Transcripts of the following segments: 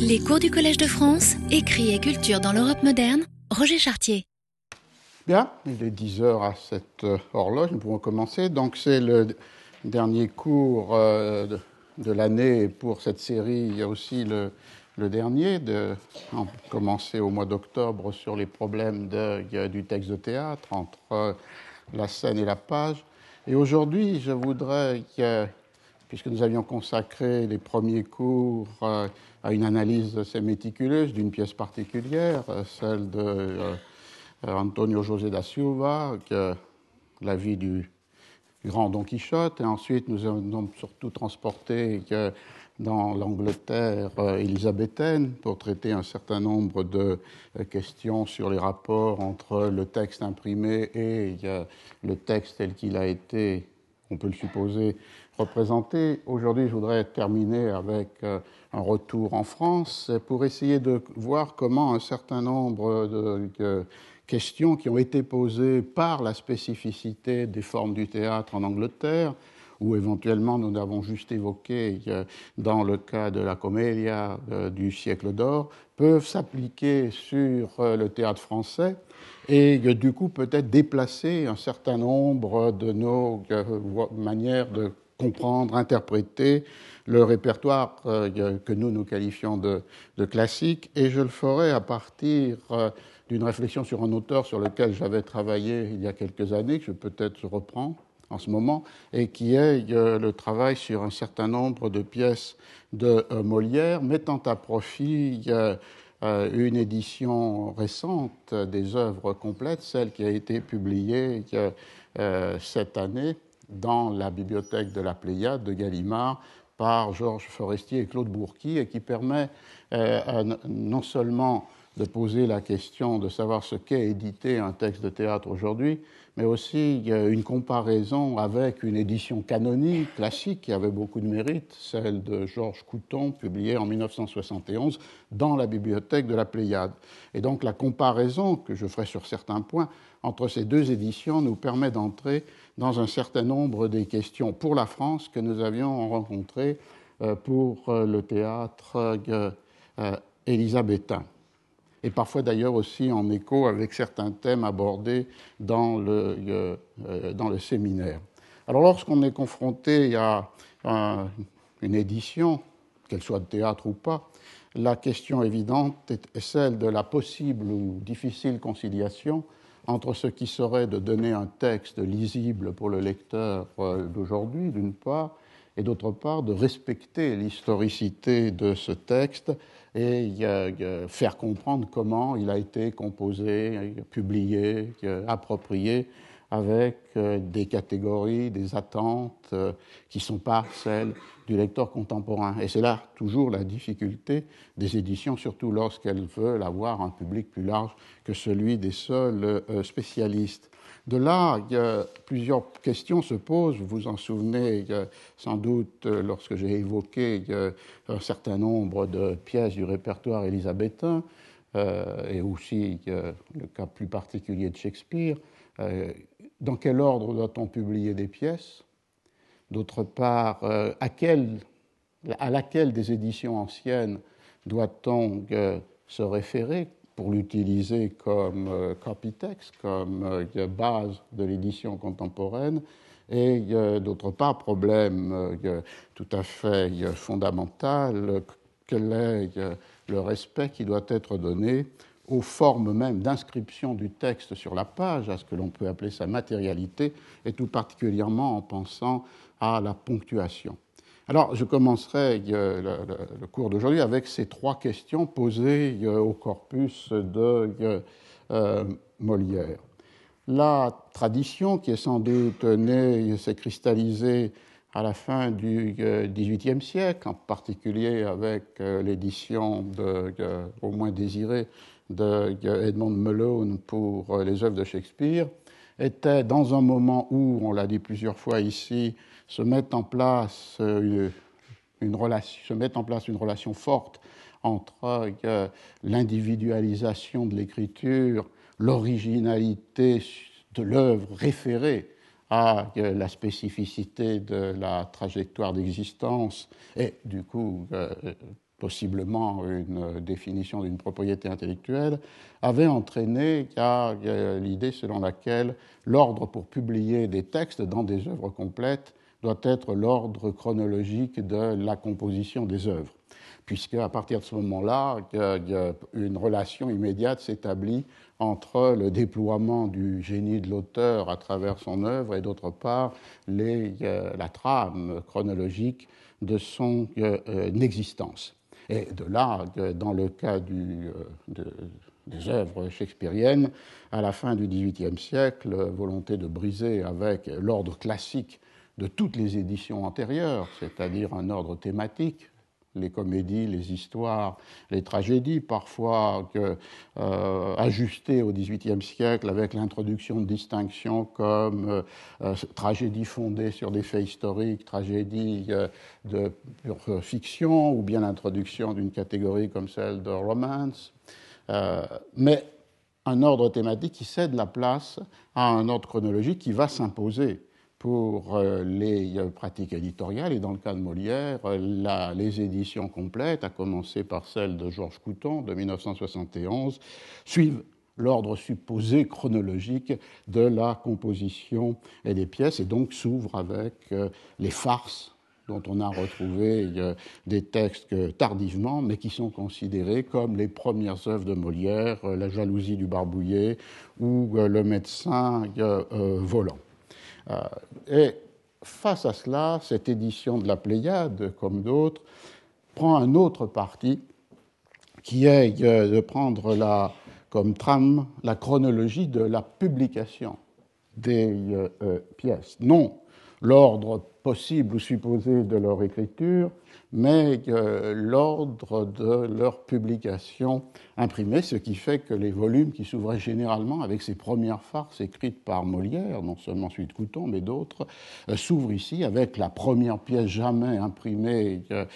Les cours du Collège de France, écrit et culture dans l'Europe moderne, Roger Chartier. Bien, il est 10 heures à cette euh, horloge, nous pouvons commencer. Donc c'est le dernier cours euh, de, l'année pour cette série. Il y a aussi le, dernier, de, on commencer au mois d'octobre sur les problèmes de, du texte de théâtre entre euh, la scène et la page. Et aujourd'hui, je voudrais, puisque nous avions consacré les premiers cours à une analyse assez méticuleuse d'une pièce particulière, celle de euh, Antonio José da Silva, la vie du grand Don Quichotte, et ensuite nous avons surtout transporté dans l'Angleterre euh, élisabéthaine pour traiter un certain nombre de euh, questions sur les rapports entre le texte imprimé et le texte tel qu'il a été, on peut le supposer, représenté. Aujourd'hui, je voudrais terminer avec un retour en France pour essayer de voir comment un certain nombre de questions qui ont été posées par la spécificité des formes du théâtre en Angleterre, ou éventuellement nous avons juste évoqué euh, dans le cas de la comédia euh, du siècle d'or, peuvent s'appliquer sur euh, le théâtre français et du coup peut-être déplacer un certain nombre de nos manières de comprendre, interpréter le répertoire que nous nous qualifions de, classique, et je le ferai à partir d'une réflexion sur un auteur sur lequel j'avais travaillé il y a quelques années, que je peut-être reprends en ce moment, et qui est euh, le travail sur un certain nombre de pièces de euh, Molière, mettant à profit euh, une édition récente des œuvres complètes, celle qui a été publiée cette année dans la bibliothèque de la Pléiade de Gallimard par Georges Forestier et Claude Bourqui, et qui permet non seulement de poser la question de savoir ce qu'est éditer un texte de théâtre aujourd'hui, mais aussi une comparaison avec une édition canonique, classique, qui avait beaucoup de mérite, celle de Georges Couton, publiée en 1971 dans la bibliothèque de la Pléiade. Et donc la comparaison, que je ferai sur certains points, entre ces deux éditions nous permet d'entrer dans un certain nombre des questions pour la France que nous avions rencontrées euh, pour euh, le théâtre euh, élisabétain et parfois d'ailleurs aussi en écho avec certains thèmes abordés dans le, euh, euh, dans le séminaire. Alors lorsqu'on est confronté à une édition, qu'elle soit de théâtre ou pas, la question évidente est celle de la possible ou difficile conciliation entre ce qui serait de donner un texte lisible pour le lecteur euh, d'aujourd'hui, d'une part, et d'autre part, de respecter l'historicité de ce texte et faire comprendre comment il a été composé, publié, approprié avec euh, des catégories, des attentes euh, qui ne sont pas celles du lecteur contemporain. Et c'est là toujours la difficulté des éditions, surtout lorsqu'elles veulent avoir un public plus large que celui des seuls euh, spécialistes. De là, plusieurs questions se posent. Vous vous en souvenez sans doute lorsque j'ai évoqué un certain nombre de pièces du répertoire élisabétain, et aussi le cas plus particulier de Shakespeare. Dans quel ordre doit-on publier des pièces? D'autre part, euh, à, à, laquelle des éditions anciennes doit-on euh, se référer? Pour l'utiliser comme euh, copytext, comme base de l'édition contemporaine Et d'autre part, problème tout à fait fondamental, quel est le respect qui doit être donné aux formes même d'inscription du texte sur la page, à ce que l'on peut appeler sa matérialité, et tout particulièrement en pensant à la ponctuation. Alors, je commencerai euh, le, cours d'aujourd'hui avec ces trois questions posées euh, au corpus de euh, Molière. La tradition, qui est sans doute née, s'est cristallisée à la fin du XVIIIe siècle, en particulier avec l'édition au moins désirée de Edmond Malone pour les œuvres de Shakespeare était dans un moment où, on l'a dit plusieurs fois ici, se met en place euh, une, relation, se met en place une relation forte entre euh, l'individualisation de l'écriture, l'originalité de l'œuvre référée à la spécificité de la trajectoire d'existence et du coup possiblement une définition d'une propriété intellectuelle, avait entraîné l'idée selon laquelle l'ordre pour publier des textes dans des œuvres complètes doit être l'ordre chronologique de la composition des œuvres, puisque à partir de ce moment-là, une relation immédiate s'établit entre le déploiement du génie de l'auteur à travers son œuvre et d'autre part euh, la trame chronologique de son euh, euh, existence. Et de là, dans le cas des œuvres shakespeariennes, à la fin du XVIIIe siècle, volonté de briser avec l'ordre classique de toutes les éditions antérieures, c'est-à-dire un ordre thématique, les comédies, les histoires, les tragédies, parfois euh, ajustées au XVIIIe siècle avec l'introduction de distinctions comme euh, euh, tragédies fondées sur des faits historiques, tragédies de pure fiction, ou bien l'introduction d'une catégorie comme celle de romance. mais un ordre thématique qui cède la place à un ordre chronologique qui va s'imposer pour euh, les euh, pratiques éditoriales, et dans le cas de Molière, euh, les éditions complètes, à commencer par celle de Georges Couton de 1971, suivent l'ordre supposé chronologique de la composition et des pièces, et donc s'ouvrent avec les farces dont on a retrouvé des textes tardivement, mais qui sont considérés comme les premières œuvres de Molière, La jalousie du barbouillé ou Le médecin volant. Euh, et face à cela, cette édition de la Pléiade, comme d'autres, prend un autre parti qui est euh, de prendre la, comme trame la chronologie de la publication des euh, pièces. Non l'ordre possible ou supposé de leur écriture, mais l'ordre de leur publication imprimée, ce qui fait que les volumes qui s'ouvraient généralement avec ces premières farces écrites par Molière, non seulement de Couton, mais d'autres, euh, s'ouvrent ici avec la première pièce jamais imprimée euh,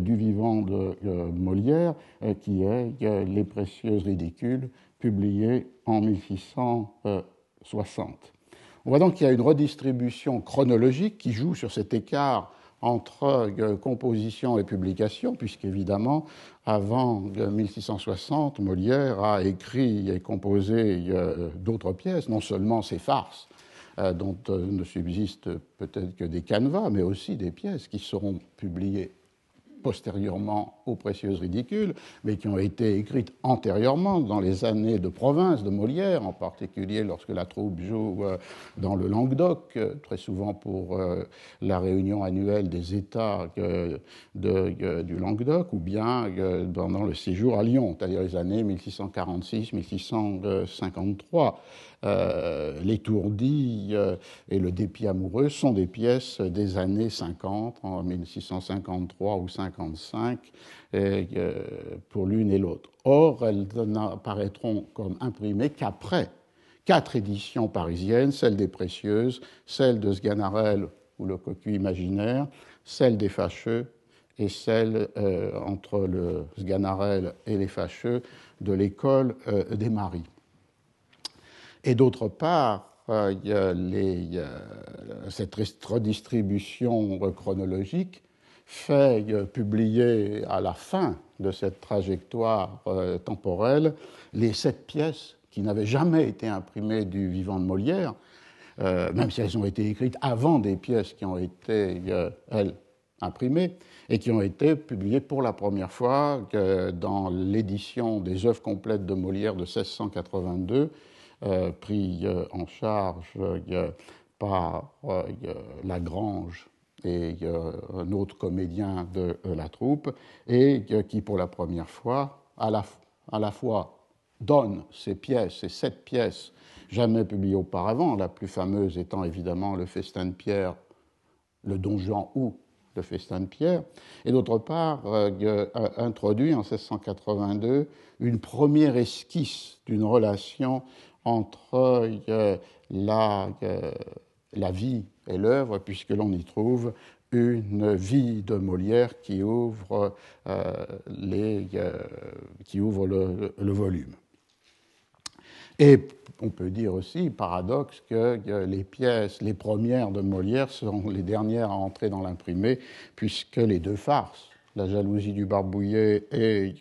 du vivant de euh, Molière, qui est Les précieuses ridicules, publiées en 1660. On voit donc qu'il y a une redistribution chronologique qui joue sur cet écart entre euh, composition et publication, puisqu'évidemment, avant 1660, Molière a écrit et composé euh, d'autres pièces, non seulement ses farces, euh, dont ne subsistent peut-être que des canevas, mais aussi des pièces qui seront publiées postérieurement aux précieuses ridicules, mais qui ont été écrites antérieurement dans les années de province de Molière, en particulier lorsque la troupe joue euh, dans le Languedoc, euh, très souvent pour euh, la réunion annuelle des États du Languedoc, ou bien pendant le séjour à Lyon, c'est-à-dire les années 1646-1653. Euh, L'étourdi euh, et le dépit amoureux sont des pièces des années 50, en 1653 ou 55, euh, pour l'une et l'autre. Or, elles n'apparaîtront comme imprimées qu'après quatre éditions parisiennes, celle des Précieuses, celle de Sganarelle ou le cocu imaginaire, celle des Fâcheux et celle entre le Sganarelle et les Fâcheux de l'école des Maris. Et d'autre part, euh, les, cette redistribution chronologique fait euh, publier à la fin de cette trajectoire euh, temporelle les sept pièces qui n'avaient jamais été imprimées du vivant de Molière, même si elles ont été écrites avant des pièces qui ont été, elles, imprimées et qui ont été publiées pour la première fois dans l'édition des œuvres complètes de Molière de 1682 euh, pris euh, en charge euh, par Lagrange et un autre comédien de la troupe, et qui pour la première fois, à la, à la fois donne ces pièces, ces sept pièces jamais publiées auparavant, la plus fameuse étant évidemment le Festin de Pierre, le Donjon ou le Festin de Pierre, et d'autre part introduit en 1682 une première esquisse d'une relation entre euh, la, euh, la vie et l'œuvre, puisque l'on y trouve une vie de Molière qui ouvre, euh, ouvre le, volume. Et on peut dire aussi, paradoxe, que les pièces, les premières de Molière seront les dernières à entrer dans l'imprimé, puisque les deux farces la jalousie du barbouillet et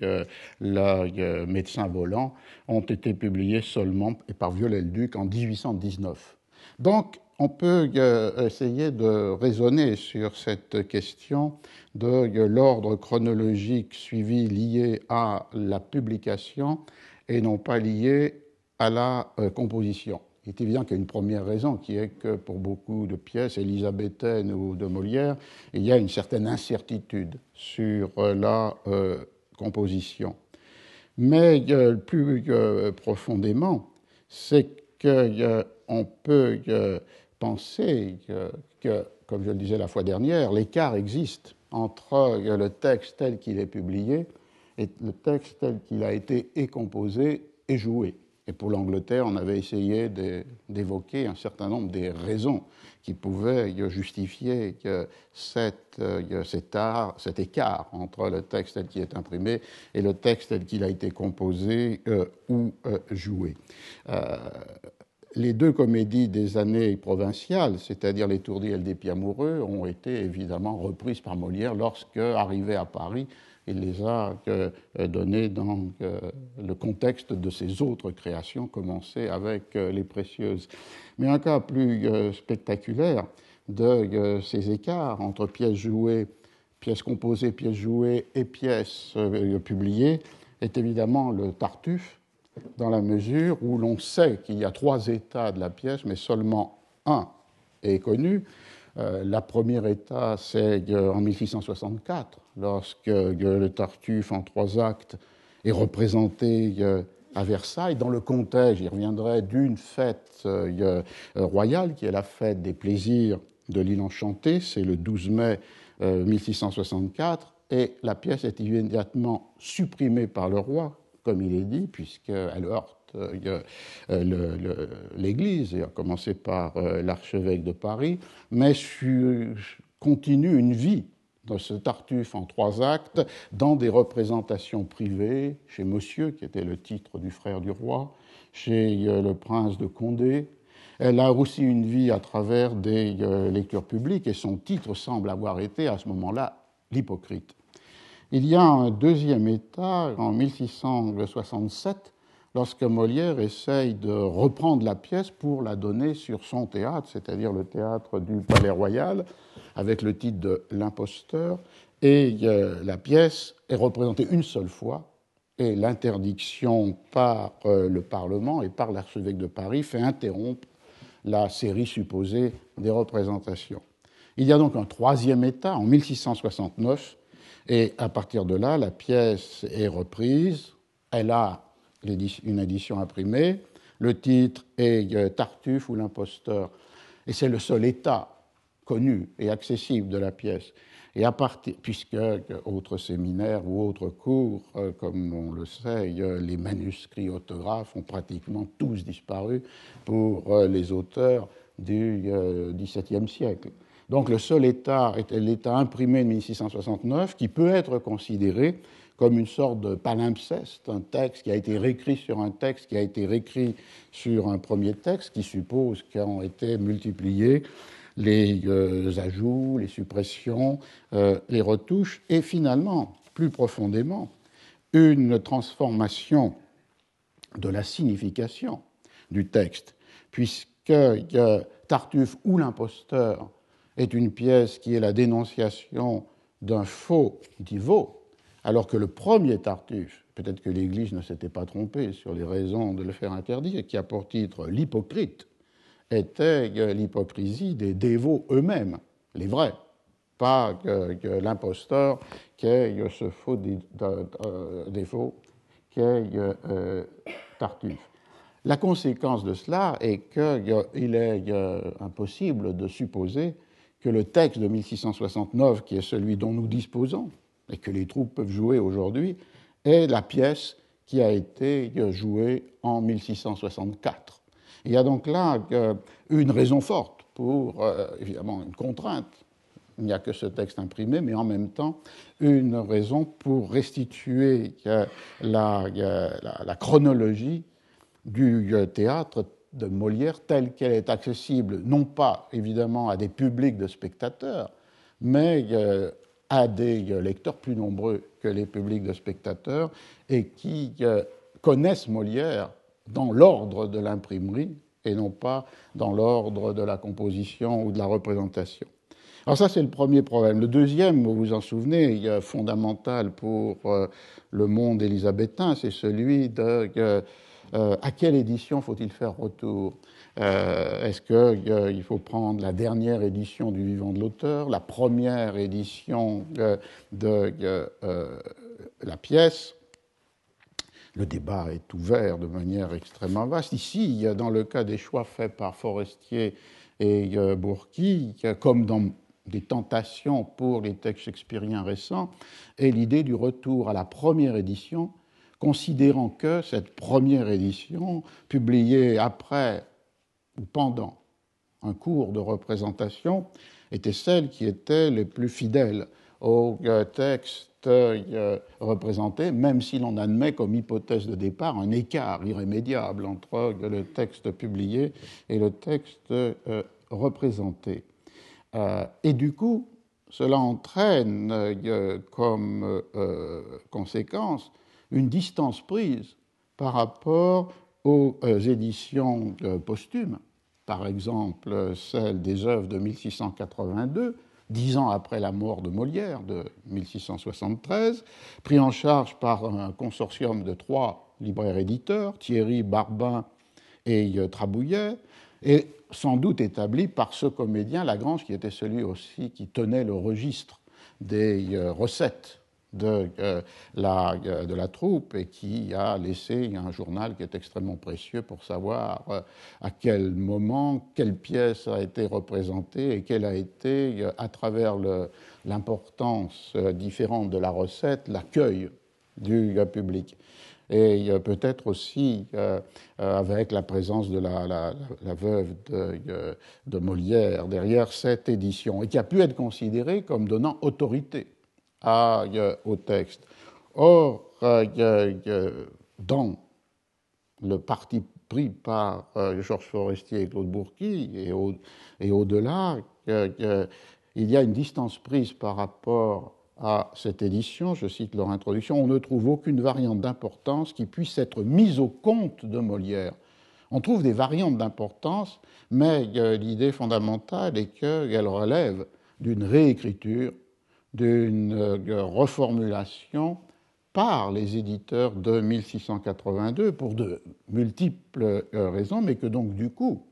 le médecin volant, ont été publiés seulement par Viollet-le-Duc en 1819. Donc, on peut essayer de raisonner sur cette question de l'ordre chronologique suivi lié à la publication et non pas lié à la euh, composition. Il est évident qu'il y a une première raison qui est que pour beaucoup de pièces élisabéthaines ou de Molière, il y a une certaine incertitude sur euh, la euh, composition. Mais plus profondément, c'est qu'on peut penser que, comme je le disais la fois dernière, l'écart existe entre le texte tel qu'il est publié et le texte tel qu'il a été et composé et joué. Et pour l'Angleterre, on avait essayé d'évoquer un certain nombre des raisons qui pouvaient justifier cet, cet, écart entre le texte tel qu'il est imprimé et le texte tel qu'il a été composé euh, ou euh, joué. Euh, les deux comédies des années provinciales, c'est-à-dire Les Tourdiels des Pieds Amoureux, ont été évidemment reprises par Molière lorsque, arrivé à Paris, il les a euh, données dans euh, le contexte de ses autres créations, commencées avec euh, Les Précieuses. Mais un cas plus spectaculaire de ces écarts entre pièces jouées, pièces composées, pièces jouées et pièces publiées est évidemment le Tartuffe, dans la mesure où l'on sait qu'il y a trois états de la pièce, mais seulement un est connu. Euh, la première état, c'est en 1664, lorsque le Tartuffe, en trois actes, est représenté à Versailles, dans le contexte, j'y reviendrai, d'une fête euh, royale, qui est la fête des plaisirs de l'île enchantée, c'est le 12 mai 1664, euh, et la pièce est immédiatement supprimée par le roi, comme il est dit, puisqu'elle heurte euh, euh, l'Église, à commencer par euh, l'archevêque de Paris, mais continue une vie de ce Tartuffe en trois actes dans des représentations privées, chez Monsieur, qui était le titre du frère du roi, chez le prince de Condé. Elle a aussi une vie à travers des lectures publiques et son titre semble avoir été à ce moment-là l'hypocrite. Il y a un deuxième état en 1667 lorsque Molière essaye de reprendre la pièce pour la donner sur son théâtre, c'est-à-dire le théâtre du Palais Royal, avec le titre de L'imposteur, et euh, la pièce est représentée une seule fois, et l'interdiction par euh, le Parlement et par l'archevêque de Paris fait interrompre la série supposée des représentations. Il y a donc un troisième état en 1669 et à partir de là, la pièce est reprise, elle a une édition imprimée, le titre est euh, Tartuffe ou l'imposteur, et c'est le seul état connu et accessible de la pièce. Et à partir, puisque autres séminaires ou autres cours, euh, comme on le sait, les manuscrits autographes ont pratiquement tous disparu pour euh, les auteurs du XVIIe siècle. Donc le seul État est l'État imprimé de 1669 qui peut être considéré comme une sorte de palimpseste, un texte qui a été réécrit sur un texte qui a été réécrit sur un premier texte qui suppose qu'ont été multipliés les euh, ajouts, les suppressions, euh, les retouches et finalement, plus profondément, une transformation de la signification du texte, puisque Tartuffe ou l'imposteur est une pièce qui est la dénonciation d'un faux dit vaut, alors que le premier Tartuffe, peut-être que l'Église ne s'était pas trompée sur les raisons de le faire interdire, qui a pour titre l'hypocrite, était l'hypocrisie des dévots eux-mêmes, les vrais, pas que, l'imposteur qui est ce faux euh, défaut qu'est euh, Tartuffe. La conséquence de cela est qu'il est impossible de supposer que le texte de 1669, qui est celui dont nous disposons et que les troupes peuvent jouer aujourd'hui, est la pièce qui a été jouée en 1664. Il y a donc là euh, une raison forte pour, euh, évidemment, une contrainte. Il n'y a que ce texte imprimé, mais en même temps, une raison pour restituer la, chronologie du euh, théâtre de Molière telle qu'elle est accessible, non pas évidemment à des publics de spectateurs, mais euh, à des lecteurs plus nombreux que les publics de spectateurs et qui connaissent Molière dans l'ordre de l'imprimerie et non pas dans l'ordre de la composition ou de la représentation. Alors ça, c'est le premier problème. Le deuxième, vous vous en souvenez, fondamental pour euh, le monde élisabétain, c'est celui de euh, à quelle édition faut-il faire retour euh, Est-ce qu'il faut prendre la dernière édition du vivant de l'auteur, la première édition de la pièce? Le débat est ouvert de manière extrêmement vaste. Ici, dans le cas des choix faits par Forestier et Bourqui, comme dans des tentations pour les textes shakespeariens récents, est l'idée du retour à la première édition, considérant que cette première édition, publiée après ou pendant un cours de représentation, était celle qui était les plus fidèle au texte euh, représenté, même si l'on admet comme hypothèse de départ un écart irrémédiable entre le texte publié et le texte euh, représenté. Euh, et du coup, cela entraîne comme conséquence une distance prise par rapport aux éditions posthumes, par exemple celle des œuvres de 1682, dix ans après la mort de Molière, de 1673, pris en charge par un consortium de trois libraires éditeurs, Thierry, Barbin et Trabouillet, et sans doute établi par ce comédien Lagrange, qui était celui aussi qui tenait le registre des euh, recettes de, euh, la, euh, de la troupe et qui a laissé un journal qui est extrêmement précieux pour savoir euh, à quel moment, quelle pièce a été représentée et quelle a été, à travers l'importance différente de la recette, l'accueil du public. Et peut-être aussi avec la présence de la, la, veuve de, de Molière derrière cette édition, et qui a pu être considérée comme donnant autorité au texte. Or, dans le parti pris par euh, Georges Forestier et Claude Bourqui, et au-delà, il y a une distance prise par rapport à cette édition, je cite leur introduction, on ne trouve aucune variante d'importance qui puisse être mise au compte de Molière. On trouve des variantes d'importance, mais l'idée fondamentale est qu'elle relève d'une réécriture d'une euh, reformulation par les éditeurs de 1682 pour de multiples euh, raisons, mais que donc du coup,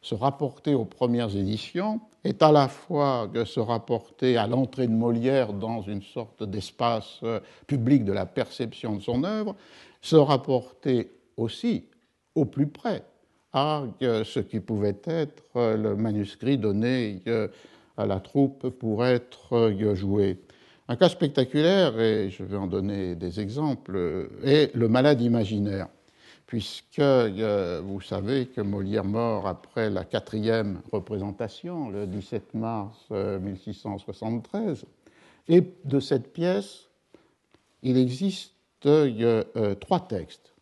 se rapporter aux premières éditions est à la fois se rapporter à l'entrée de Molière dans une sorte d'espace euh, public de la perception de son œuvre, se rapporter aussi au plus près à ce qui pouvait être le manuscrit donné à la troupe pour être joué. Un cas spectaculaire, et je vais en donner des exemples, est le malade imaginaire, puisque euh, vous savez que Molière mort après la quatrième représentation, le 17 mars 1673, euh, et de cette pièce, il existe euh, trois textes.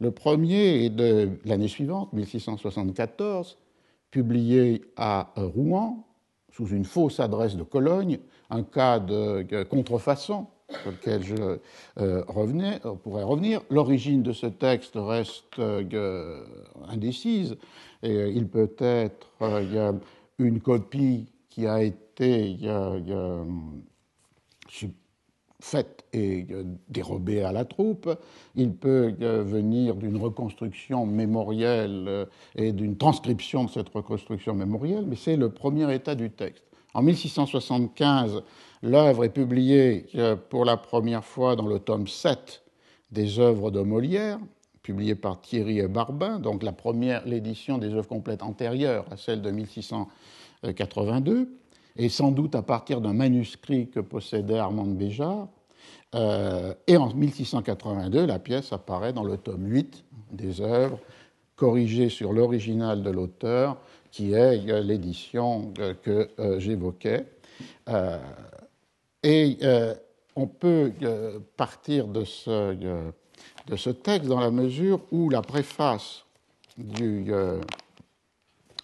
Le premier est de l'année suivante, 1674, publié à Rouen, sous une fausse adresse de Cologne, un cas de contrefaçon sur lequel je euh, revenais, euh, pourrais revenir. L'origine de ce texte reste euh, indécise. Et, il peut être une copie qui a été faite et dérobée à la troupe. Il peut venir d'une reconstruction mémorielle euh, et d'une transcription de cette reconstruction mémorielle, mais c'est le premier état du texte. En 1675, l'œuvre est publiée euh, pour la première fois dans le tome 7 des œuvres de Molière, publié par Thierry et Barbin, donc la première, l'édition des œuvres complètes antérieure à celle de 1682 et sans doute à partir d'un manuscrit que possédait Armand Béjart. Euh, et en 1682, la pièce apparaît dans le tome 8 des œuvres, corrigée sur l'original de l'auteur, qui est euh, l'édition euh, que j'évoquais. et on peut partir de ce, de ce, texte dans la mesure où la préface, du,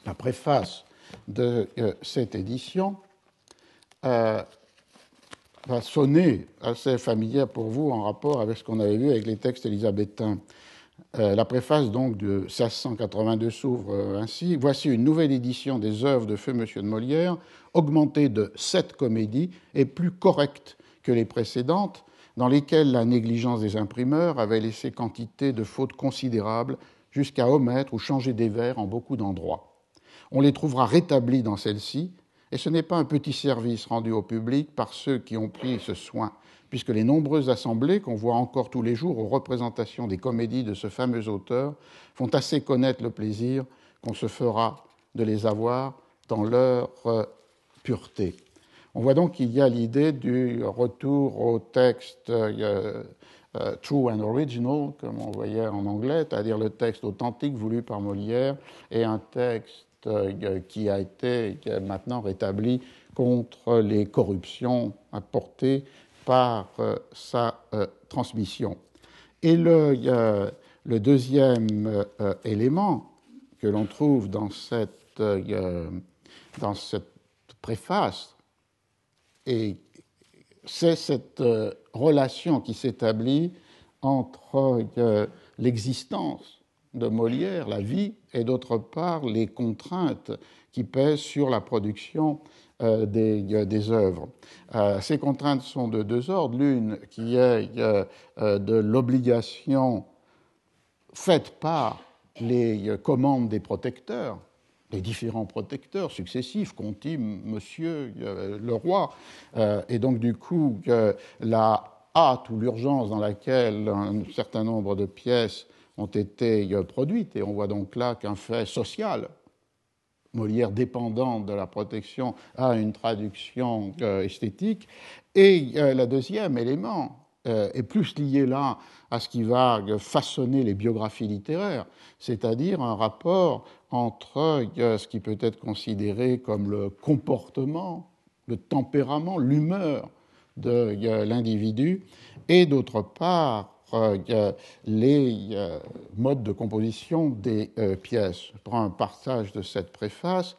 la préface de euh, cette édition euh, va sonner assez familière pour vous en rapport avec ce qu'on avait vu avec les textes élisabétains. Euh, la préface donc de 1682 s'ouvre ainsi. Voici une nouvelle édition des œuvres de Feu Monsieur de Molière, augmentée de sept comédies et plus correcte que les précédentes, dans lesquelles la négligence des imprimeurs avait laissé quantité de fautes considérables jusqu'à omettre ou changer des vers en beaucoup d'endroits. On les trouvera rétablis dans celle-ci, et ce n'est pas un petit service rendu au public par ceux qui ont pris ce soin puisque les nombreuses assemblées qu'on voit encore tous les jours aux représentations des comédies de ce fameux auteur font assez connaître le plaisir qu'on se fera de les avoir dans leur euh, pureté. On voit donc qu'il y a l'idée du retour au texte euh, euh, true and original, comme on voyait en anglais, c'est-à-dire le texte authentique voulu par Molière, et un texte qui a été maintenant rétabli contre les corruptions apportées par euh, sa euh, transmission. Et le, deuxième euh, élément que l'on trouve dans cette, dans cette préface, c'est cette relation qui s'établit entre l'existence de Molière, la vie, et d'autre part les contraintes qui pèsent sur la production euh, des, des, œuvres. Euh, ces contraintes sont de deux ordres. L'une qui est euh, de l'obligation faite par les commandes des protecteurs, les différents protecteurs successifs, Conti, Monsieur, le roi, et donc du coup la hâte ou l'urgence dans laquelle un certain nombre de pièces ont été produites, et on voit donc là qu'un fait social Molière dépendant de la protection à une traduction euh, esthétique. Et euh, le deuxième élément euh, est plus lié là à ce qui va façonner les biographies littéraires, c'est-à-dire un rapport entre ce qui peut être considéré comme le comportement, le tempérament, l'humeur de l'individu, et d'autre part euh, les euh, modes de composition des euh, pièces. Je prends un partage de cette préface.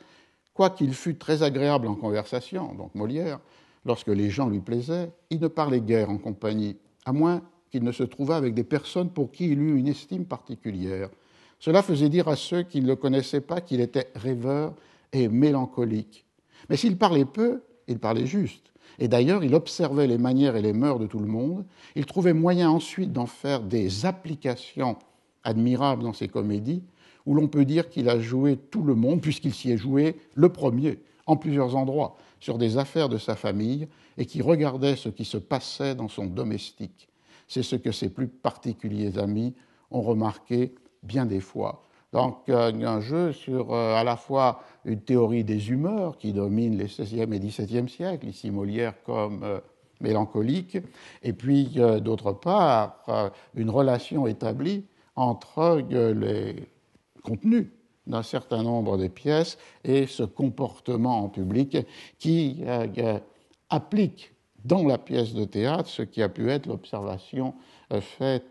Quoiqu'il fût très agréable en conversation, donc Molière, lorsque les gens lui plaisaient, il ne parlait guère en compagnie, à moins qu'il ne se trouvât avec des personnes pour qui il eût une estime particulière. Cela faisait dire à ceux qui ne le connaissaient pas qu'il était rêveur et mélancolique. Mais s'il parlait peu, il parlait juste. Et d'ailleurs, il observait les manières et les mœurs de tout le monde. Il trouvait moyen ensuite d'en faire des applications admirables dans ses comédies, où l'on peut dire qu'il a joué tout le monde, puisqu'il s'y est joué le premier, en plusieurs endroits, sur des affaires de sa famille, et qui regardait ce qui se passait dans son domestique. C'est ce que ses plus particuliers amis ont remarqué bien des fois donc euh, un jeu sur euh, à la fois une théorie des humeurs qui domine les XVIe et XVIIe siècles, ici Molière comme euh, mélancolique, et puis d'autre part une relation établie entre les contenus d'un certain nombre de pièces et ce comportement en public qui applique dans la pièce de théâtre ce qui a pu être l'observation faite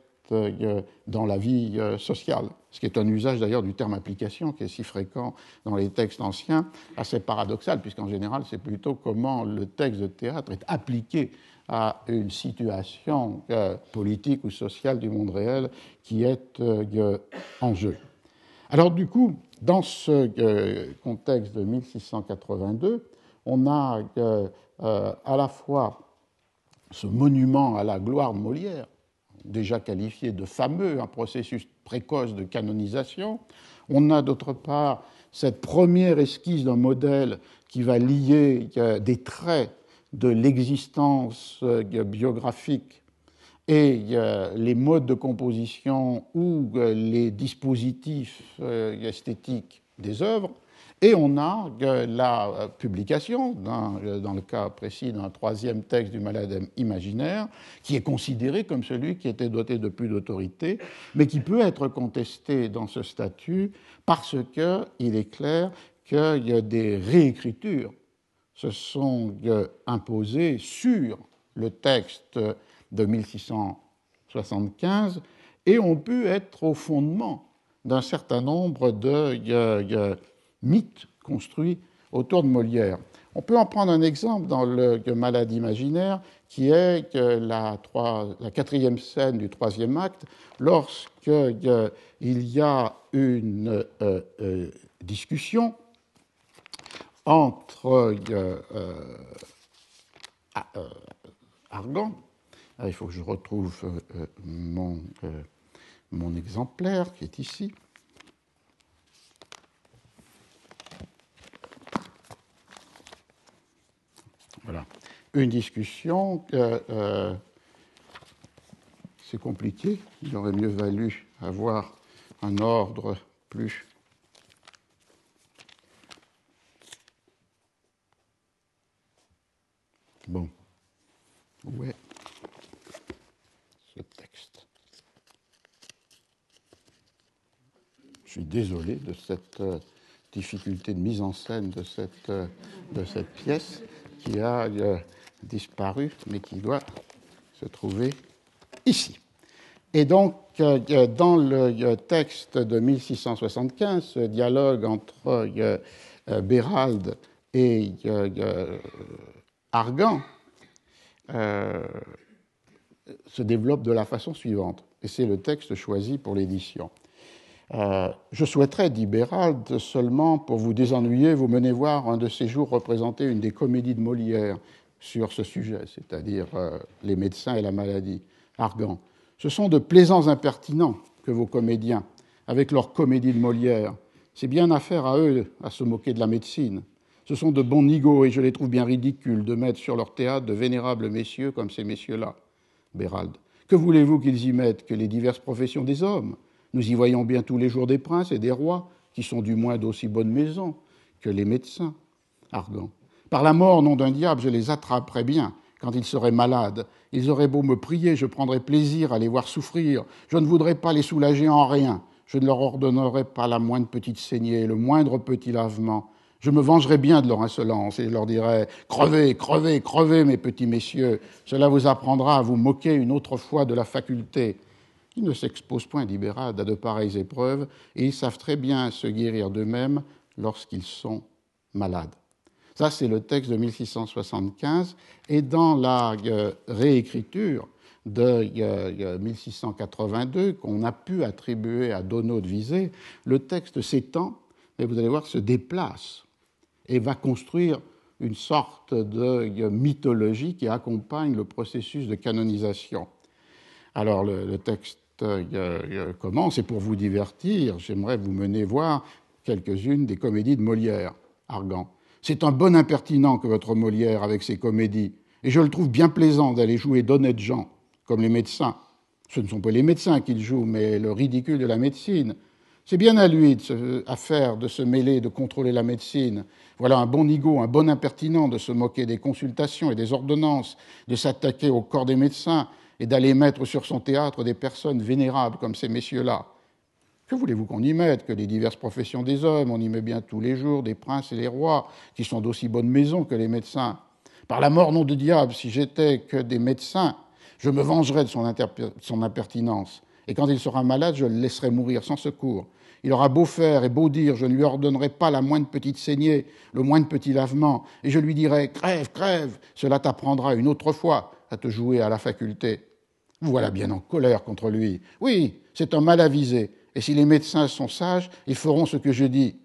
dans la vie sociale, ce qui est un usage d'ailleurs du terme application qui est si fréquent dans les textes anciens, assez paradoxal, puisqu'en général c'est plutôt comment le texte de théâtre est appliqué à une situation euh, politique ou sociale du monde réel qui est en jeu. Alors du coup, dans ce contexte de 1682, on a à la fois ce monument à la gloire de Molière, déjà qualifié de fameux, un processus précoce de canonisation. On a d'autre part cette première esquisse d'un modèle qui va lier des traits de l'existence euh, biographique et les modes de composition ou euh, les dispositifs euh, esthétiques des œuvres. Et on a la publication, euh, dans, le cas précis d'un troisième texte du malade imaginaire, qui est considéré comme celui qui était doté de plus d'autorité, mais qui peut être contesté dans ce statut parce qu'il est clair a des réécritures se sont euh, imposées sur le texte de 1675 et ont pu être au fondement d'un certain nombre de mythes construits autour de Molière. On peut en prendre un exemple dans le Maladie imaginaire, qui est la, quatrième scène du troisième acte, lorsqu'il y a une euh, euh, discussion entre euh, Argan, ah, il faut que je retrouve mon exemplaire qui est ici. Voilà. Une discussion, euh, c'est compliqué, il aurait mieux valu avoir un ordre plus Bon. Est ce texte Je suis désolé de cette euh, difficulté de mise en scène de cette, euh, de cette pièce qui a euh, disparu, mais qui doit se trouver ici. Et donc, dans le texte de 1675, ce dialogue entre Bérald et Argan se développe de la façon suivante, et c'est le texte choisi pour l'édition. Euh, je souhaiterais, dit Bérald, seulement pour vous désennuyer, vous mener voir un de ces jours représenter une des comédies de Molière sur ce sujet, c'est-à-dire euh, les médecins et la maladie. Argan. Ce sont de plaisants impertinents que vos comédiens, avec leur comédie de Molière. C'est bien affaire à eux à se moquer de la médecine. Ce sont de bons nigauds et je les trouve bien ridicules de mettre sur leur théâtre de vénérables messieurs comme ces messieurs-là. Bérald. Que voulez-vous qu'ils y mettent que les diverses professions des hommes? Nous y voyons bien tous les jours des princes et des rois, qui sont du moins d'aussi bonne maison que les médecins. Argan. Par la mort, nom d'un diable, je les attraperais bien quand ils seraient malades. Ils auraient beau me prier, je prendrais plaisir à les voir souffrir. Je ne voudrais pas les soulager en rien. Je ne leur ordonnerais pas la moindre petite saignée, le moindre petit lavement. Je me vengerais bien de leur insolence et je leur dirais Crevez, crevez, crevez, mes petits messieurs. Cela vous apprendra à vous moquer une autre fois de la faculté ils ne s'exposent point, dit à de pareilles épreuves, et ils savent très bien se guérir d'eux-mêmes lorsqu'ils sont malades. Ça, c'est le texte de 1675, et dans la euh, réécriture de 1682, euh, qu'on a pu attribuer à Donneau de Visé, le texte s'étend, mais vous allez voir, se déplace et va construire une sorte de mythologie qui accompagne le processus de canonisation. Alors le, texte euh, commence et pour vous divertir, j'aimerais vous mener voir quelques-unes des comédies de Molière, Argan. C'est un bon impertinent que votre Molière avec ses comédies, et je le trouve bien plaisant d'aller jouer d'honnêtes gens, comme les médecins. Ce ne sont pas les médecins qu'il joue, mais le ridicule de la médecine. C'est bien à lui de à faire de se mêler, de contrôler la médecine. Voilà un bon nigaud, un bon impertinent de se moquer des consultations et des ordonnances, de s'attaquer au corps des médecins, et d'aller mettre sur son théâtre des personnes vénérables comme ces messieurs-là. Que voulez-vous qu'on y mette Que les diverses professions des hommes, on y met bien tous les jours des princes et des rois, qui sont d'aussi bonne maison que les médecins. Par la mort, nom de diable, si j'étais que des médecins, je me vengerais de son, son impertinence. Et quand il sera malade, je le laisserai mourir sans secours. Il aura beau faire et beau dire, je ne lui ordonnerai pas la moindre petite saignée, le moindre petit lavement, et je lui dirai Crève, crève, cela t'apprendra une autre fois à te jouer à la faculté. Vous voilà bien en colère contre lui. Oui, c'est un mal avisé. Et si les médecins sont sages, ils feront ce que je dis.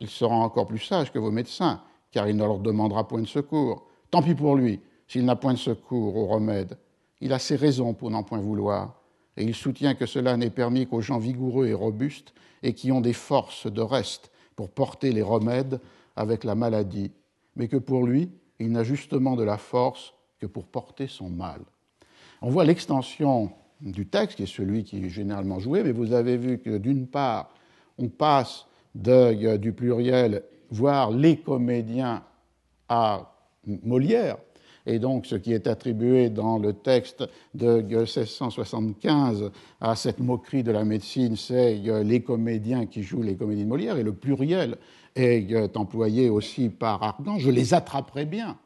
Il sera encore plus sage que vos médecins, car il ne leur demandera point de secours. Tant pis pour lui, s'il n'a point de secours au remède. Il a ses raisons pour n'en point vouloir. Et il soutient que cela n'est permis qu'aux gens vigoureux et robustes et qui ont des forces de reste pour porter les remèdes avec la maladie, mais que pour lui, il n'a justement de la force que pour porter son mal. On voit l'extension du texte, qui est celui qui est généralement joué, mais vous avez vu que d'une part, on passe de, du pluriel, voire les comédiens, à Molière, et donc ce qui est attribué dans le texte de 1675 à cette moquerie de la médecine, c'est les comédiens qui jouent les comédies de Molière, et le pluriel est employé aussi par Argan, je les attraperai bien.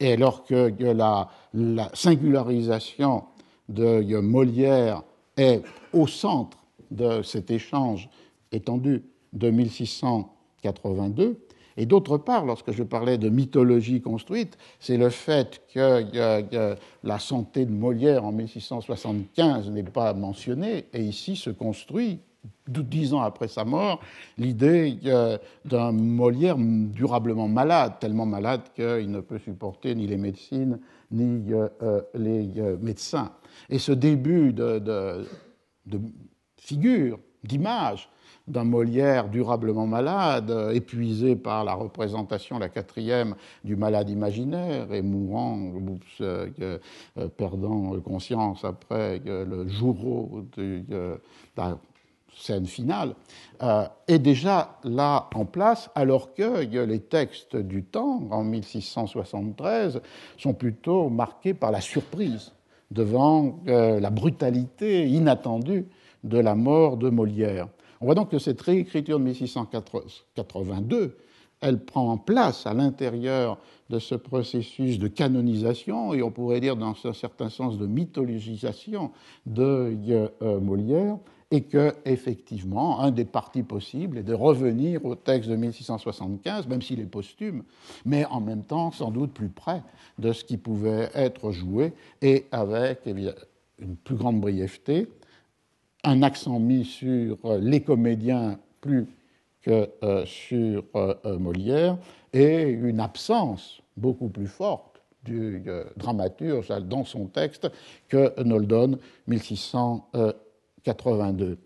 Et alors que la, singularisation de Molière est au centre de cet échange étendu de 1682, Et d'autre part, lorsque je parlais de mythologie construite, c'est le fait que la santé de Molière en 1675 n'est pas mentionnée, et ici se construit dix ans après sa mort, l'idée d'un Molière durablement malade, tellement malade qu'il ne peut supporter ni les médecines ni euh, euh, les euh, médecins. Et ce début de, de figure, d'image, d'un Molière durablement malade, épuisé par la représentation, la quatrième, du malade imaginaire et mourant, perdant conscience après le jour de scène finale, euh, est déjà là en place, alors que les textes du temps, en 1673, sont plutôt marqués par la surprise devant euh, la brutalité inattendue de la mort de Molière. On voit donc que cette réécriture de 1682, elle prend en place à l'intérieur de ce processus de canonisation et on pourrait dire dans un certain sens de mythologisation de euh, Molière, et que, effectivement, un des partis possibles est de revenir au texte de 1675, même s'il est posthume, mais en même temps sans doute plus près de ce qui pouvait être joué, et avec eh une plus grande brièveté, un accent mis sur les comédiens plus que euh, sur euh, euh, Molière, et une absence beaucoup plus forte du dramaturge dans son texte que Noldon 1600. 82.